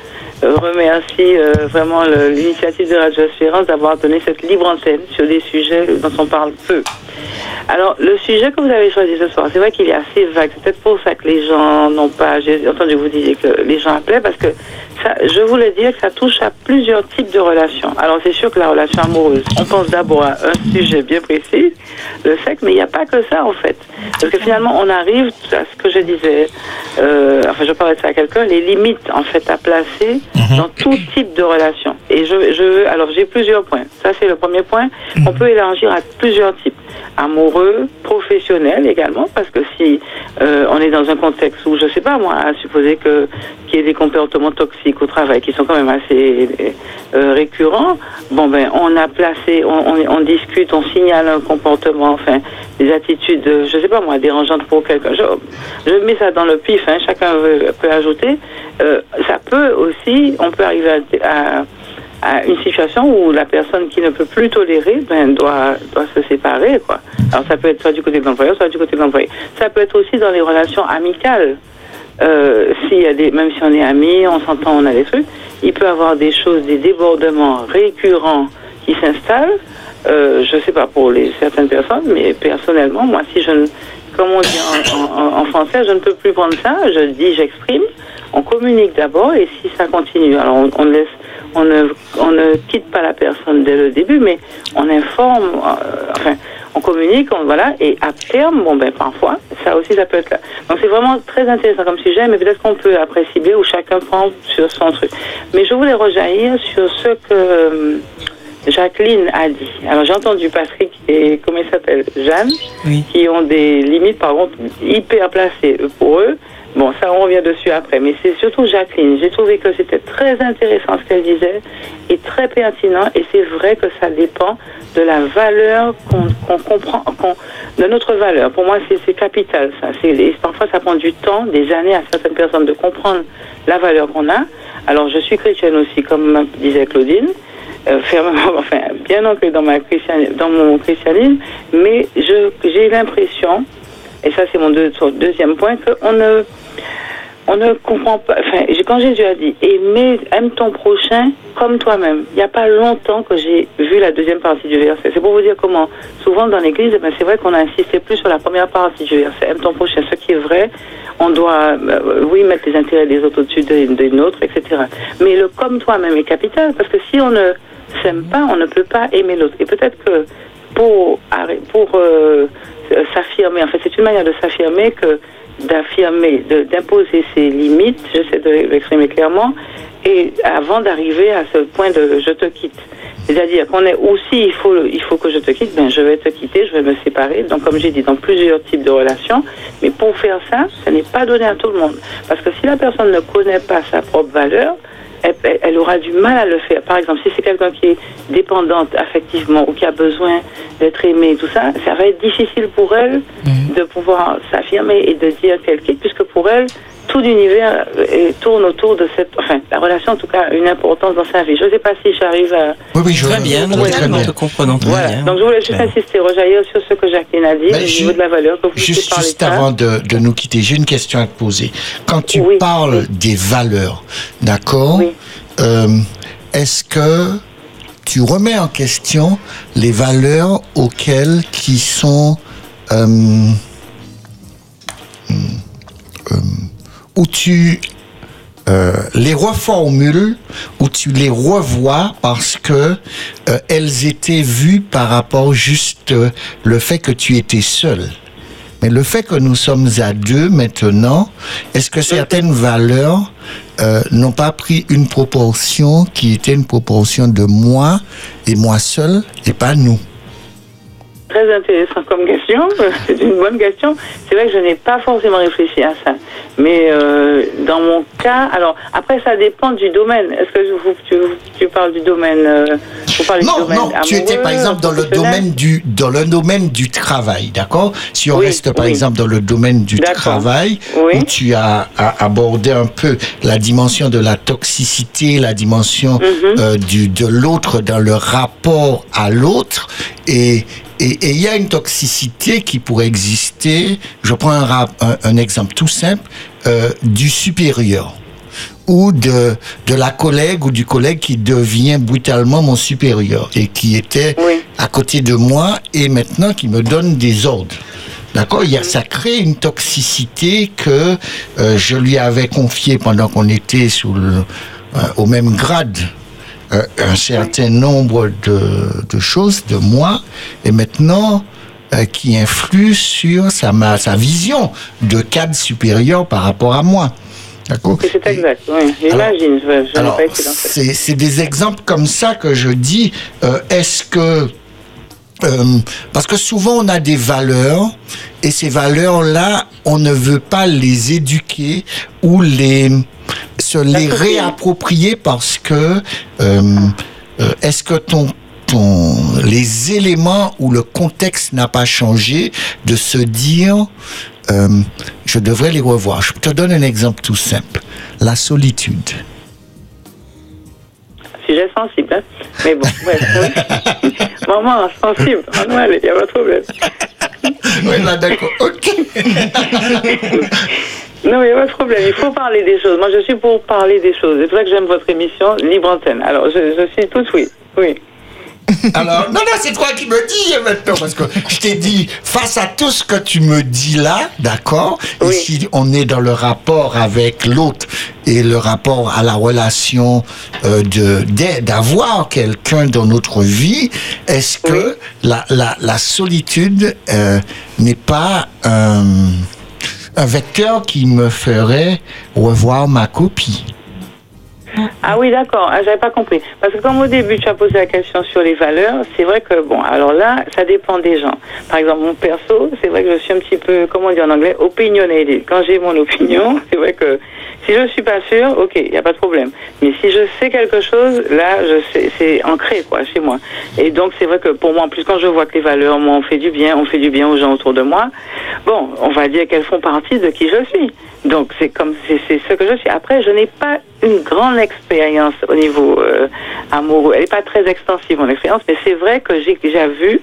euh, remercie euh, vraiment l'initiative de Radio Espérance d'avoir donné cette libre antenne sur des sujets dont on parle peu. Alors, le sujet que vous avez choisi ce soir, c'est vrai qu'il est assez vague. C'est peut-être pour ça que les gens n'ont pas. J'ai entendu vous disiez que les gens appelaient parce que ça, je voulais dire que ça touche à plusieurs types de relations. Alors, c'est sûr que la relation amoureuse, on pense d'abord à un sujet bien précis, le sexe, mais il n'y a pas que ça en fait. Parce que finalement, on arrive à ce que je disais, euh, enfin, je parlais de ça à quelqu'un, les limites en fait à placer dans tout type de relation. Et je, je veux, alors j'ai plusieurs points. Ça, c'est le premier point. On peut élargir à plusieurs types amoureux, professionnel également, parce que si euh, on est dans un contexte où, je sais pas moi, à supposer que qu'il y ait des comportements toxiques au travail qui sont quand même assez euh, récurrents, bon ben on a placé, on, on, on discute, on signale un comportement, enfin des attitudes, je sais pas moi, dérangeantes pour quelqu'un. Je, je mets ça dans le pif, hein, chacun peut ajouter. Euh, ça peut aussi, on peut arriver à, à à une situation où la personne qui ne peut plus tolérer ben, doit, doit se séparer. Quoi. Alors ça peut être soit du côté de l'employeur, soit du côté de l'employé. Ça peut être aussi dans les relations amicales. Euh, s'il y a des, même si on est amis, on s'entend, on a des trucs, il peut y avoir des choses, des débordements récurrents qui s'installent. Euh, je sais pas pour les certaines personnes, mais personnellement, moi, si je ne, comme on dit en, français, je ne peux plus prendre ça. Je dis, j'exprime. On communique d'abord et si ça continue, alors on laisse, on ne, on ne quitte pas la personne dès le début, mais on informe, euh, enfin, on communique, on, voilà, et à terme, bon ben parfois, ça aussi ça peut être là. Donc c'est vraiment très intéressant comme sujet, mais peut-être qu'on peut après cibler où chacun prend sur son truc. Mais je voulais rejaillir sur ce que euh, Jacqueline a dit. Alors j'ai entendu Patrick et comment il s'appelle Jeanne, qui ont des limites par contre hyper placées pour eux. Bon, ça on revient dessus après, mais c'est surtout Jacqueline. J'ai trouvé que c'était très intéressant ce qu'elle disait et très pertinent. Et c'est vrai que ça dépend de la valeur qu'on comprend, de notre valeur. Pour moi, c'est capital. Ça. Parfois, ça prend du temps, des années à certaines personnes de comprendre la valeur qu'on a. Alors, je suis chrétienne aussi, comme disait Claudine euh, bien ancré dans, ma dans mon christianisme, mais j'ai l'impression, et ça c'est mon deuxième point, qu'on ne, on ne comprend pas. Enfin, quand Jésus a dit aime ton prochain comme toi-même, il n'y a pas longtemps que j'ai vu la deuxième partie du verset. C'est pour vous dire comment, souvent dans l'église, eh ben, c'est vrai qu'on a insisté plus sur la première partie du verset Aime ton prochain, ce qui est vrai. On doit, euh, oui, mettre les intérêts des autres au-dessus de, de nôtres, etc. Mais le comme toi-même est capital, parce que si on ne s'aime pas, on ne peut pas aimer l'autre. Et peut-être que pour, pour euh, s'affirmer, en fait, c'est une manière de s'affirmer que d'affirmer, d'imposer ses limites, j'essaie de l'exprimer clairement, et avant d'arriver à ce point de je te quitte. C'est-à-dire qu'on est aussi, il faut, il faut que je te quitte, ben je vais te quitter, je vais me séparer. Donc, comme j'ai dit, dans plusieurs types de relations. Mais pour faire ça, ce n'est pas donné à tout le monde. Parce que si la personne ne connaît pas sa propre valeur, elle, aura du mal à le faire. Par exemple, si c'est quelqu'un qui est dépendante affectivement ou qui a besoin d'être aimé, tout ça, ça va être difficile pour elle de pouvoir s'affirmer et de dire qu'elle quitte, puisque pour elle, tout l'univers euh, tourne autour de cette... Enfin, la relation, en tout cas, a une importance dans sa vie. Je ne sais pas si j'arrive à... Oui, oui, je Très bien, nous oui, très bien. te comprenons très Voilà. bien. Donc, je voulais juste insister, rejaillir sur ce que Jacqueline a dit, Ben, au niveau de la valeur, que vous puissiez Juste, juste avant de, de nous quitter, j'ai une question à te poser. Quand tu parles des valeurs, d'accord euh, Est-ce que tu remets en question les valeurs auxquelles qui sont euh, hum, hum, où tu euh, les reformules, où tu les revois parce que euh, elles étaient vues par rapport juste euh, le fait que tu étais seul. Mais le fait que nous sommes à deux maintenant, est-ce que certaines valeurs n'ont pas pris une proportion qui était une proportion de moi et moi seul et pas nous? Très intéressant comme question. C'est une bonne question. C'est vrai que je n'ai pas forcément réfléchi à ça. Mais euh, dans mon cas, alors après ça dépend du domaine. Est-ce que vous, tu, tu parles du domaine euh, vous parlez du Non, domaine non, tu étais par exemple dans le domaine du dans le domaine du travail, d'accord? Si on Oui, reste par oui. exemple dans le domaine du travail, où tu as, as abordé un peu la dimension de la toxicité, la dimension Mhm. euh, du de l'autre dans le rapport à l'autre, et et il y a une toxicité qui pourrait exister. Je prends un, rap- un, un exemple tout simple euh, du supérieur ou de, de la collègue ou du collègue qui devient brutalement mon supérieur et qui était à côté de moi et maintenant qui me donne des ordres. D'accord? Il y a, Ça crée une toxicité que euh, je lui avais confiée pendant qu'on était sous le, euh, au même grade euh, un certain nombre de, de choses de moi et maintenant euh, qui influent sur sa, ma, sa vision de cadre supérieur par rapport à moi. D'accord? C'est exact, oui. J'imagine. C'est des exemples comme ça que je dis. euh, Est-ce que parce que souvent on a des valeurs et ces valeurs-là, on ne veut pas les éduquer ou les se les réapproprier parce que euh, euh, est-ce que ton ton les éléments ou le contexte n'a pas changé de se dire euh, je devrais les revoir? Je te donne un exemple tout simple. La solitude. Sujet sensible, hein. Mais bon, ouais. Maman, sensible. Ah non, il n'y a pas de problème. Oui, là, d'accord. Ok. Non, il n'y a pas de problème. Il faut parler des choses. Moi, je suis pour parler des choses. C'est pour ça que j'aime votre émission Libre Antenne. Alors, je, je suis toute oui. Oui. Alors, non, non, c'est toi qui me dis maintenant, parce que je t'ai dit, face à tout ce que tu me dis là, d'accord, et si on est dans le rapport avec l'autre et le rapport à la relation euh, de d'avoir quelqu'un dans notre vie, est-ce que la, la, la solitude euh, n'est pas un, un vecteur qui me ferait revoir ma copie Ah oui, d'accord. Ah, J'avais pas compris. Parce que comme au début, tu as posé la question sur les valeurs, c'est vrai que, bon, alors là, ça dépend des gens. Par exemple, mon perso, c'est vrai que je suis un petit peu, comment on dit en anglais, opinionated. Quand j'ai mon opinion, c'est vrai que si je suis pas sûre, ok, il n'y a pas de problème. Mais si je sais quelque chose, là, je sais, c'est ancré, quoi, chez moi. Et donc, c'est vrai que pour moi, en plus, quand je vois que les valeurs, moi, on fait du bien, on fait du bien aux gens autour de moi, bon, on va dire qu'elles font partie de qui je suis. Donc, c'est comme, c'est ce que je suis. Après, je n'ai pas une grande expérience au niveau euh, amoureux. Elle n'est pas très extensive, mon expérience, mais c'est vrai que j'ai déjà vu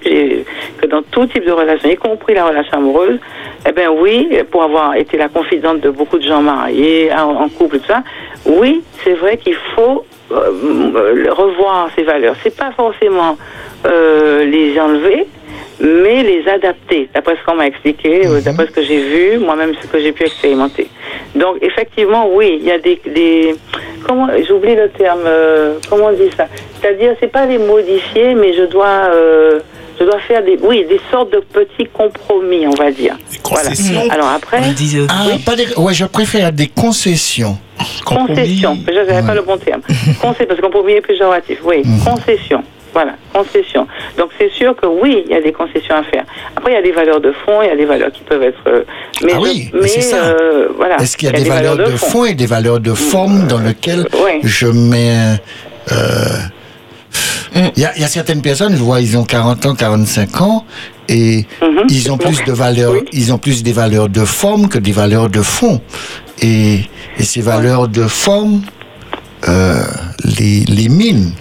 que dans tout type de relation, y compris la relation amoureuse, eh ben oui, pour avoir été la confidente de beaucoup de gens mariés, en, en couple, tout ça, oui, c'est vrai qu'il faut revoir ces valeurs. C'est pas forcément euh, les enlever, mais les adapter, d'après ce qu'on m'a expliqué, euh, d'après ce que j'ai vu, moi-même ce que j'ai pu expérimenter. Donc effectivement, oui, il y a des, des comment j'oublie le terme, euh, comment on dit ça? C'est-à-dire, c'est pas les modifier, mais je dois euh, je dois faire des oui des sortes de petits compromis, on va dire. Voilà. Alors après, Ah, pas des- ouais, je préfère des concessions. concession, je n'avais pas le bon terme. Concession, parce que compromis est péjoratif. Oui, concession. Voilà, concession. Donc c'est sûr que oui, il y a des concessions à faire. Après, il y a des valeurs de fond, il y a des valeurs qui peuvent être. euh, mais ah je- oui, mais c'est ça. euh, voilà. Est-ce qu'il y a, des, valeurs, de, fond. et des valeurs de forme dans lesquelles Oui. je mets... euh, Il y, a, il y a certaines personnes, je vois, ils ont 40 ans, 45 ans, et Mhm. ils ont plus de valeurs, ils ont plus des valeurs de forme que des valeurs de fond. Et, et ces valeurs de forme, euh, les, les mines.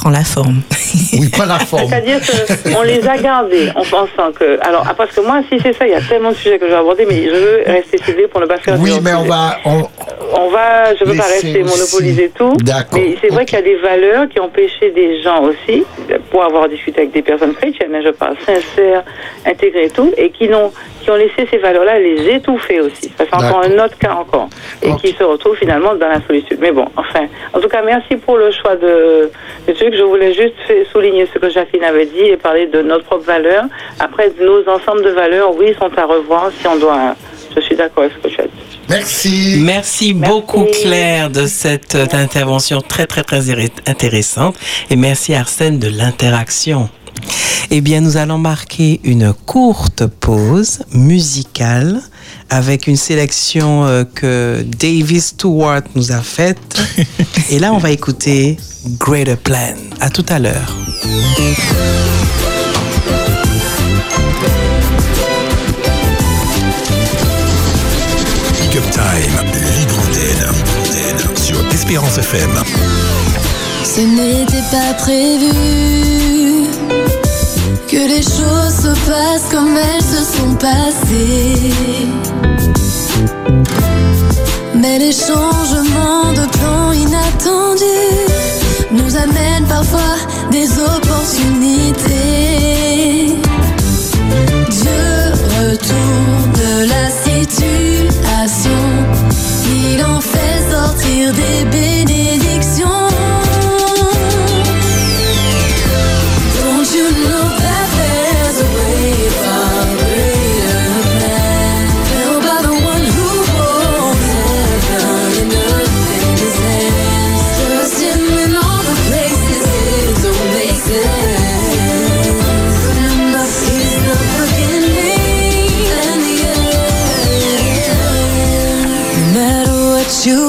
Prends la forme. Oui, prends la forme. C'est-à-dire qu'on les a gardés en pensant que. Alors, ah, parce que moi, si c'est ça, il y a tellement de sujets que je vais aborder, mais je veux rester ciblé pour ne pas faire. Oui, de mais on sujet. va... on- On va, je ne veux pas rester aussi. monopoliser tout. D'accord, Mais c'est vrai qu'il y a des valeurs qui ont empêché des gens aussi, pour avoir discuté avec des personnes chrétiennes, hein, je parle sincères, intégrées et tout, et qui, n'ont, qui ont laissé ces valeurs-là les étouffer aussi. Ça, c'est encore un autre cas encore. Et qui se retrouvent finalement dans la solitude. Mais bon, enfin. En tout cas, merci pour le choix de, de truc. Je voulais juste souligner ce que Jacqueline avait dit et parler de notre propre valeur. Après, nos ensembles de valeurs, oui, sont à revoir si on doit. Je suis d'accord avec ce que tu as dit. Merci. Merci beaucoup Claire de cette euh, intervention très très très intéressante et merci Arsène de l'interaction. Eh bien, nous allons marquer une courte pause musicale avec une sélection euh, que Davis Stewart nous a faite. Et là, on va écouter Greater Plan. À tout à l'heure. Pick Up Time, libre antenne sur Espérance FM. Ce n'était pas prévu que les choses se passent comme elles se sont passées. Mais les changements de plans inattendus nous amènent parfois des opportunités. Dieu retourne la situation, il en fait sortir des bénédictions.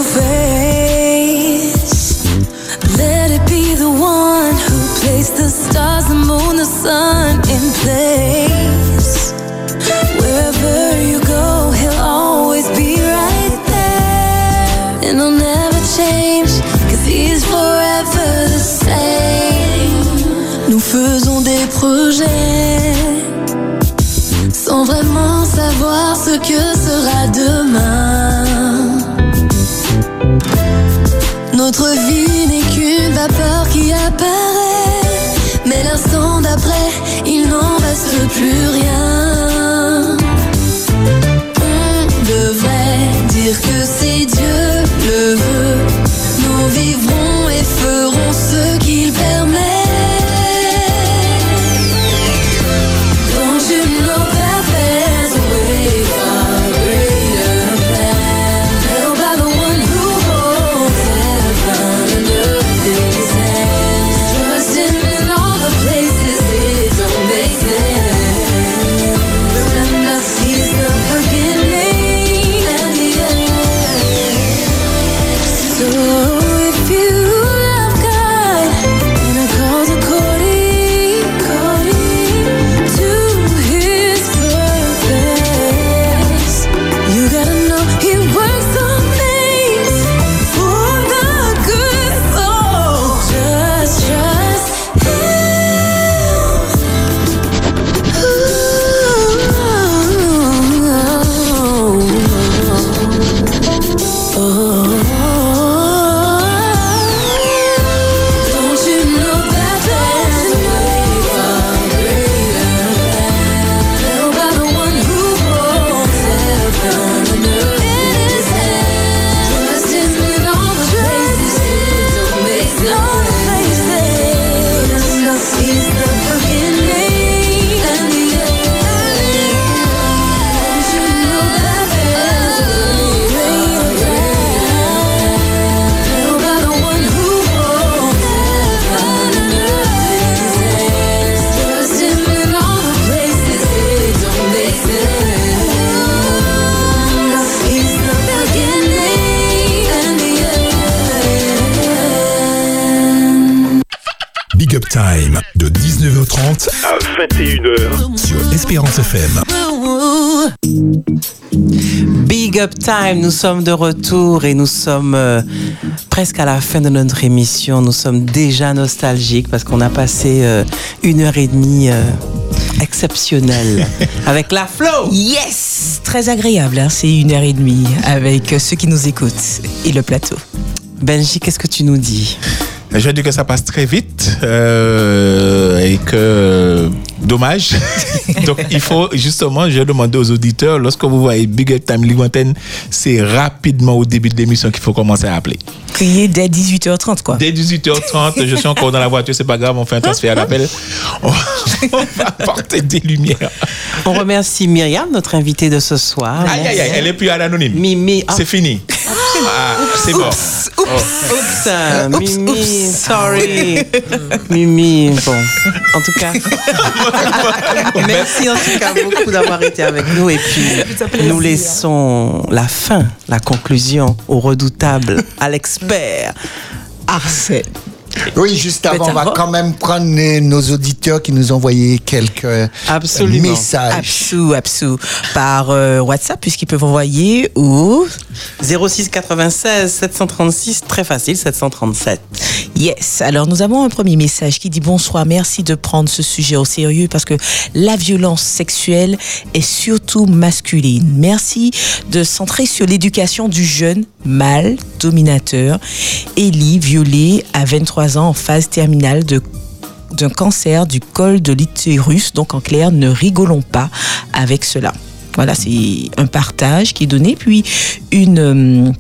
Face. Let it be the one who placed the stars, the moon, the sun in place. Wherever you go, he'll always be right there. And he'll never change, cause he's forever the same. Nous faisons des projets sans vraiment savoir ce que sera demain. Notre vie n'est qu'une vapeur qui apparaît, mais l'instant d'après, il n'en reste plus rien. On devrait dire que c'est Dieu le veut. Nous vivrons Time, nous sommes de retour et nous sommes euh, presque à la fin de notre émission. Nous sommes déjà nostalgiques parce qu'on a passé euh, une heure et demie euh, exceptionnelle avec la flow. Yes Très agréable, hein, c'est une heure et demie avec ceux qui nous écoutent et le plateau. Benji, qu'est-ce que tu nous dis? Je veux dire que ça passe très vite euh, et que dommage. Donc il faut justement, je demandé aux auditeurs, lorsque vous voyez Big Up Time Libre Antenne, c'est rapidement au début de l'émission qu'il faut commencer à appeler. Crier dès 18h30 quoi. Dès 18h30, je suis encore dans la voiture, c'est pas grave, on fait un transfert d'appel. On, on va apporter des lumières. On remercie Myriam, notre invitée de ce soir. Aïe, aïe, aïe, elle est plus à l'anonyme. Mimi. ah, C'est fini. Ah, c'est bon. Oups, oups, Mimi, sorry. Mimi, bon, en tout cas, merci en tout cas beaucoup d'avoir été avec nous et puis nous laissons la fin, la conclusion au redoutable, à l'expert. Arsène. Oui, juste avant, on va quand même prendre les- nos auditeurs qui nous ont envoyé quelques Absolument. messages. Absou, absou. Par euh, WhatsApp, puisqu'ils peuvent envoyer ou 06 96 736, très facile, 737. Yes. Alors, nous avons un premier message qui dit bonsoir. Merci de prendre ce sujet au sérieux parce que la violence sexuelle est surtout masculine. Merci de centrer sur l'éducation du jeune mâle dominateur. Ellie, violée à 23 en phase terminale de d'un cancer du col de l'utérus. Donc, en clair, ne rigolons pas avec cela. Voilà, c'est un partage qui est donné. Puis, une, euh,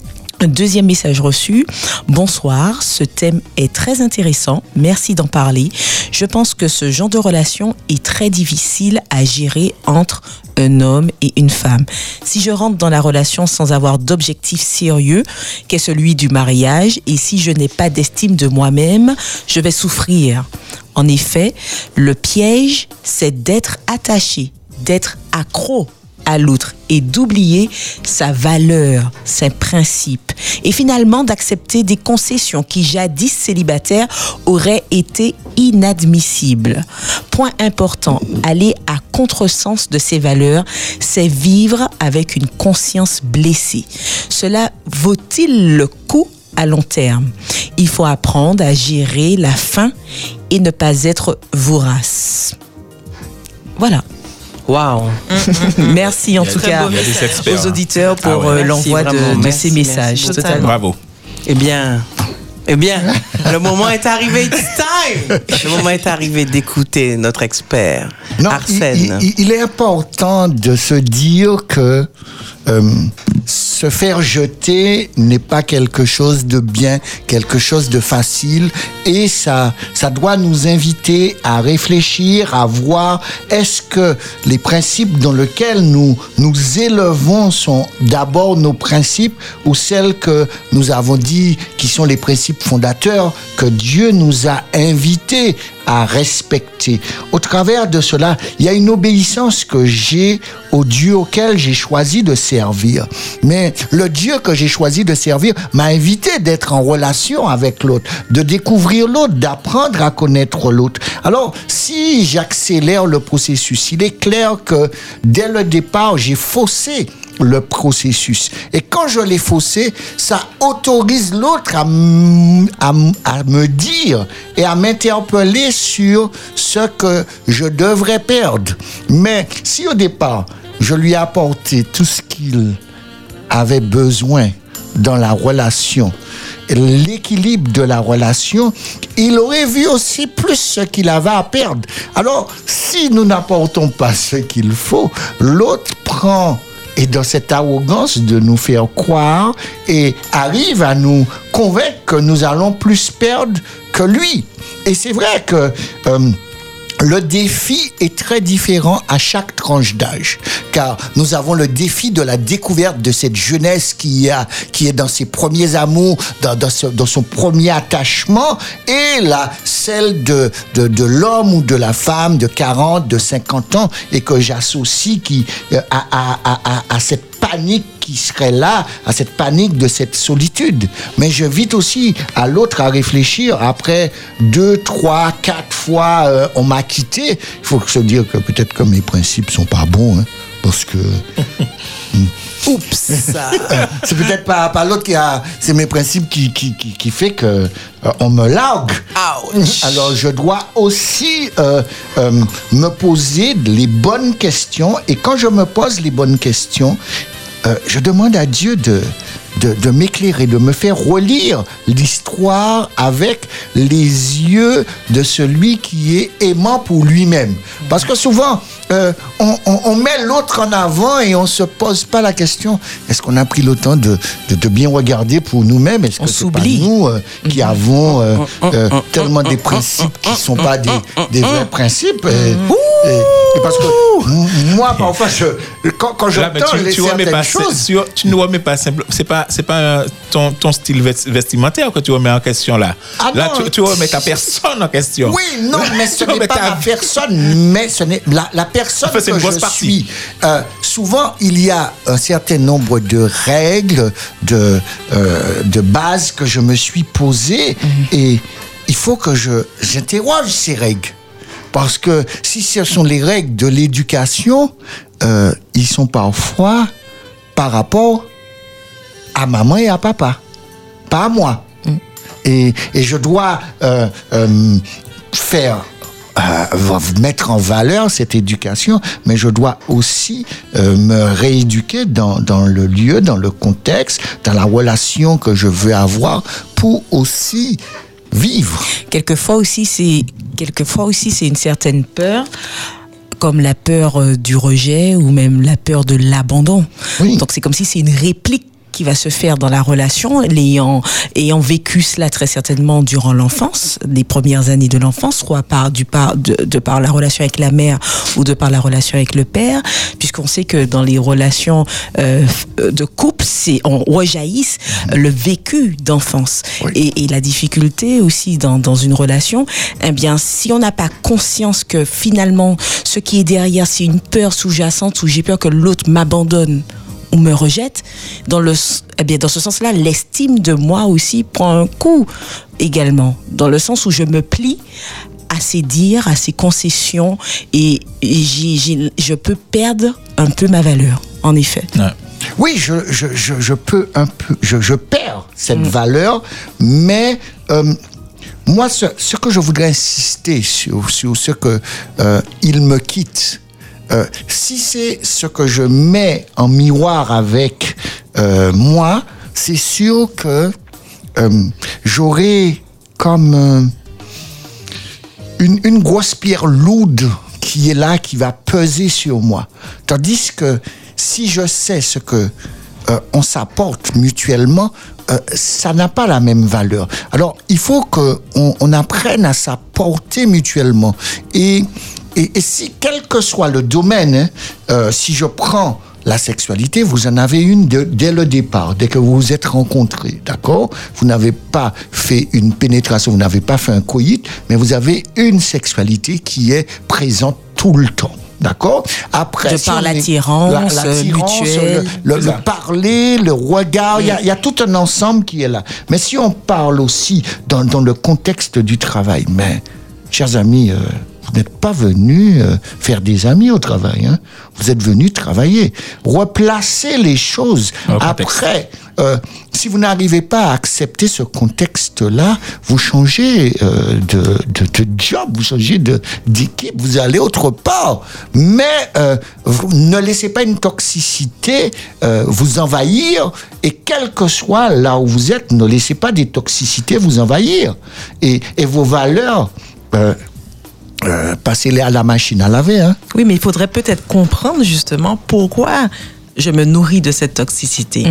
deuxième message reçu. Bonsoir, ce thème est très intéressant. Merci d'en parler. Je pense que ce genre de relation est très difficile à gérer entre un homme et une femme. Si je rentre dans la relation sans avoir d'objectif sérieux, qu'est celui du mariage, et si je n'ai pas d'estime de moi-même, je vais souffrir. En effet, le piège, c'est d'être attaché, d'être accro à l'autre et d'oublier sa valeur, ses principes et finalement d'accepter des concessions qui jadis célibataires auraient été inadmissibles. Point important, aller à contresens de ses valeurs, c'est vivre avec une conscience blessée. Cela vaut-il le coup à long terme? Il faut apprendre à gérer la faim et ne pas être vorace. Voilà. Waouh. Merci en tout cas aux hein. auditeurs pour Ah ouais. euh, l'envoi de, vraiment, de merci, ces messages. totalement. Totalement. Bravo. Eh bien, eh bien, le moment est arrivé. It's time. Le moment est arrivé d'écouter notre expert, Non, il, Arsène. il- il est important de se dire que euh, se faire jeter n'est pas quelque chose de bien, quelque chose de facile, et ça, ça doit nous inviter à réfléchir, à voir est-ce que les principes dans lesquels nous nous élevons sont d'abord nos principes ou celles que nous avons dit qui sont les principes fondateurs que Dieu nous a invités à respecter. Au travers de cela, il y a une obéissance que j'ai au Dieu auquel j'ai choisi de servir. Mais le Dieu que j'ai choisi de servir m'a invité d'être en relation avec l'autre, de découvrir l'autre, d'apprendre à connaître l'autre. Alors, si j'accélère le processus, il est clair que dès le départ, j'ai faussé le processus. Et quand je l'ai faussé, ça autorise l'autre à, à me dire et à m'interpeller sur ce que je devrais perdre. Mais si au départ, je lui ai apporté tout ce qu'il avait besoin dans la relation, l'équilibre de la relation, il aurait vu aussi plus ce qu'il avait à perdre. Alors, si nous n'apportons pas ce qu'il faut, l'autre prend et dans cette arrogance de nous faire croire et arrive à nous convaincre que nous allons plus perdre que lui. Et c'est vrai que euh, le défi est très différent à chaque tranche d'âge, car nous avons le défi de la découverte de cette jeunesse qui, a, qui est dans ses premiers amours, dans, son premier attachement, et la, celle de, de, l'homme ou de la femme de 40, de 50 ans, et que j'associe qui, euh, à, à, à, à cette panique qui serait là, à cette panique de cette solitude. Mais j'invite aussi à l'autre à réfléchir. Après deux, trois, quatre fois, euh, on m'a quitté. Il faut se dire que peut-être que mes principes sont pas bons, hein, parce que. Oups. Euh, c'est peut-être pas, pas l'autre qui a. C'est mes principes qui, qui, qui, qui fait que euh, on me largue. Alors je dois aussi euh, euh, me poser les bonnes questions. Et quand je me pose les bonnes questions, je demande à Dieu de, de, de m'éclairer, de me faire relire l'histoire avec les yeux de celui qui est aimant pour lui-même. Parce que souvent, euh, on, on- on met l'autre en avant et on se pose pas la question est-ce qu'on a pris le temps de, de, de bien regarder pour nous-mêmes? Est-ce que c'est pas nous euh, qui avons euh, euh, tellement des principes qui sont pas des, des vrais principes et, et- et parce que moi, parfois, je, quand, quand j'entends tu, les tu remets certaines pas, choses, tu, tu ne remets pas simple. C'est pas, c'est pas ton, ton style vest- vestimentaire que tu remets en question là. Ah là, non. tu, tu remets ta personne en question. Oui, non, mais ce Tu n'est remets pas ta la personne, mais ce n'est la, la personne Enfin, c'est que une grosse je partie. suis. Euh, souvent, il y a un certain nombre de règles, de, euh, de bases que je me suis posées et il faut que je j'interroge ces règles. Parce que si ce sont les règles de l'éducation, euh, ils sont parfois par rapport à maman et à papa, pas à moi. Et, et je dois euh, euh, faire euh, mettre en valeur cette éducation, mais je dois aussi euh, me rééduquer dans, dans le lieu, dans le contexte, dans la relation que je veux avoir pour aussi vivre. Quelquefois aussi, c'est quelquefois aussi c'est une certaine peur comme la peur euh, du rejet ou même la peur de l'abandon. Donc c'est comme si c'est une réplique qui va se faire dans la relation, l'ayant ayant vécu cela très certainement durant l'enfance, les premières années de l'enfance, soit par du par de, de par la relation avec la mère ou de par la relation avec le père, puisqu'on sait que dans les relations euh, de couple, c'est on rejaillisse le vécu d'enfance et, et la difficulté aussi dans, dans une relation. Eh bien, si on n'a pas conscience que finalement, ce qui est derrière, c'est une peur sous-jacente où j'ai peur que l'autre m'abandonne ou me rejette, dans, le, eh bien, dans ce sens-là, l'estime de moi aussi prend un coup également, dans le sens où je me plie à ses dires, à ses concessions, et, et j'ai- j'ai- je peux perdre un peu ma valeur, en effet. Oui, je, je, je, je peux un peu, je, je perds cette valeur, mais euh, moi, ce, ce que je voudrais insister sur, sur ce que euh, il me quitte, euh, si c'est ce que je mets en miroir avec euh, moi, c'est sûr que euh, j'aurai comme une, grosse pierre lourde qui est là, qui va peser sur moi. Tandis que si je sais ce que on s'apporte mutuellement, ça n'a pas la même valeur. Alors, il faut que on, on apprenne à s'apporter mutuellement. Et, et, et si, quel que soit le domaine, hein, euh, si je prends la sexualité, vous en avez une de- dès le départ, dès que vous vous êtes rencontrés, d'accord? Vous n'avez pas fait une pénétration, vous n'avez pas fait un coït, mais vous avez une sexualité qui est présente tout le temps. D'accord? Après, De si par on est- l'attirance, euh, mutuelle. le, le- le parler, le regard, il y a- il y, a tout un ensemble qui est là. Mais si on parle aussi dans, dans le contexte du travail, mais, chers amis, euh, vous n'êtes pas venus euh, faire des amis au travail. hein. Vous êtes venus travailler. Replacer les choses. Après, euh, si vous n'arrivez pas à accepter ce contexte-là, vous changez euh, de, de, de job, vous changez de- d'équipe, vous allez autre part. Mais euh, vous ne laissez pas une toxicité euh, vous envahir. Et quel que soit là où vous êtes, ne laissez pas des toxicités vous envahir. Et, et vos valeurs, euh, euh, passez-les à la machine à laver. Hein. Oui, mais il faudrait peut-être comprendre justement pourquoi je me nourris de cette toxicité.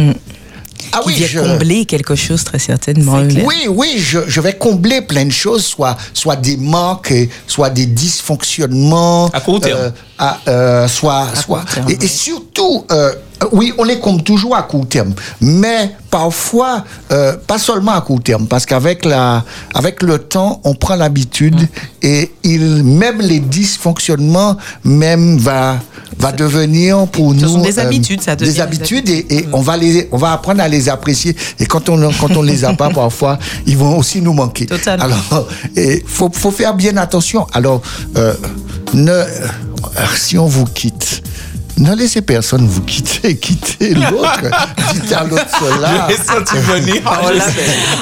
Ah qui oui, vient je- combler quelque chose très certainement. Oui, oui, je, je vais combler plein de choses, soit, soit des manques, soit des dysfonctionnements. À court terme. soit, soit. et, et surtout, euh, oui, on les comble toujours à court terme, mais parfois, euh, pas seulement à court terme, parce qu'avec la, avec le temps, on prend l'habitude Mm. et il, même les dysfonctionnements, même va, va devenir pour nous sont des euh, habitudes, ça devient des des habitudes et, et on va les, on va apprendre à les apprécier. Et quand on, quand on les a pas parfois, ils vont aussi nous manquer. Alors, et faut, faut faire bien attention. Alors, euh, ne, euh, si on vous quitte. Ne laissez personne vous quitter, quitter l'autre. Dites à l'autre cela. Je l'ai senti venir. Voilà.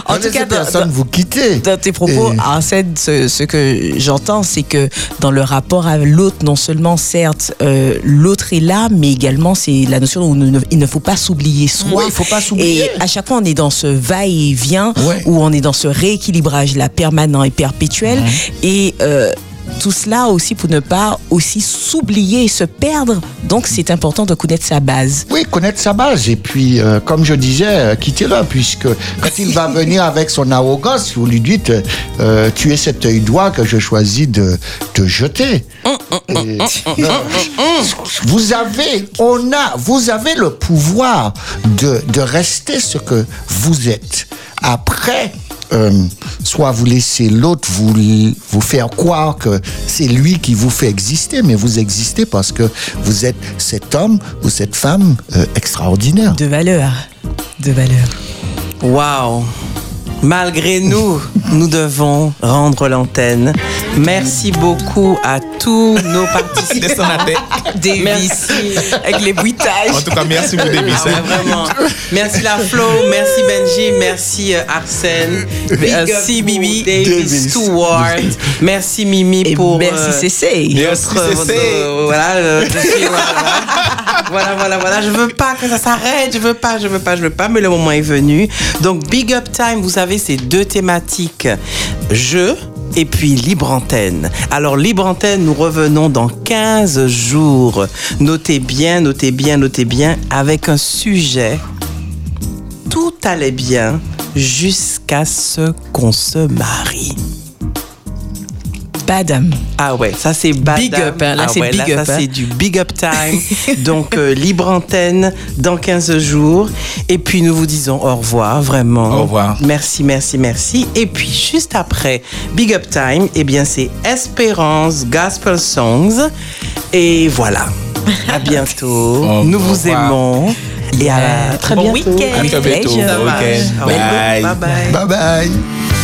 En Ne tout laissez cas, dans- personne vous quitter. Dans tes propos, Et- Arsène, ce, ce que j'entends, c'est que dans le rapport à l'autre, non seulement, certes, euh, l'autre est là, mais également, c'est la notion où ne- il ne faut pas s'oublier soi. Oui, il faut pas s'oublier. Et à chaque fois, on est dans ce va-et-vient, où on est dans ce rééquilibrage là, permanent et perpétuel. Et. euh, tout cela aussi pour ne pas aussi s'oublier et se perdre. Donc, c'est important de connaître sa base. Oui, connaître sa base. Et puis, euh, comme je disais, euh, quittez-le, puisque quand il va venir avec son arrogance, vous lui dites, euh, tu es cet œil droit que je choisis de te jeter. Et, vous avez, on a, vous avez le pouvoir de, de rester ce que vous êtes. Après, euh, soit vous laissez l'autre vous, vous faire croire que c'est lui qui vous fait exister, mais vous existez parce que vous êtes cet homme ou cette femme euh, extraordinaire. De valeur. De valeur. Waouh Malgré nous, nous devons rendre l'antenne. Merci beaucoup à tous nos participants. Merci. Avec les bruitages. En tout cas, merci pour Davis. Ah ouais, vraiment. Merci la Flo, merci Benji, merci euh, Arsène, merci Mimi, Davis, Davis. Stewart, merci Mimi Et pour merci euh, Cécé. Merci, euh, suis- voilà, voilà, voilà, voilà. Je veux pas que ça s'arrête. Je veux pas, je veux pas, je veux pas. Mais le moment est venu. Donc, Big Up Time, vous avez ces deux thématiques jeu et puis libre antenne. Alors, libre antenne, nous revenons dans 15 jours. Notez bien, notez bien, notez bien, avec un sujet. Tout allait bien jusqu'à ce qu'on se marie. Badam. Ah ouais, ça c'est bad. Big up, hein, là, Ah c'est ouais, big là, up, Ça hein. c'est du big up time. Donc euh, libre antenne dans 15 jours. Et puis nous vous disons au revoir, vraiment. Au revoir. Merci, merci, merci. Et puis juste après big up time, eh bien c'est Espérance Gospel Songs. Et voilà. À bientôt. Au nous vous aimons. Et à très Bon bientôt. week-end. À très bientôt. Bon week-end. Bye bye. Bye bye.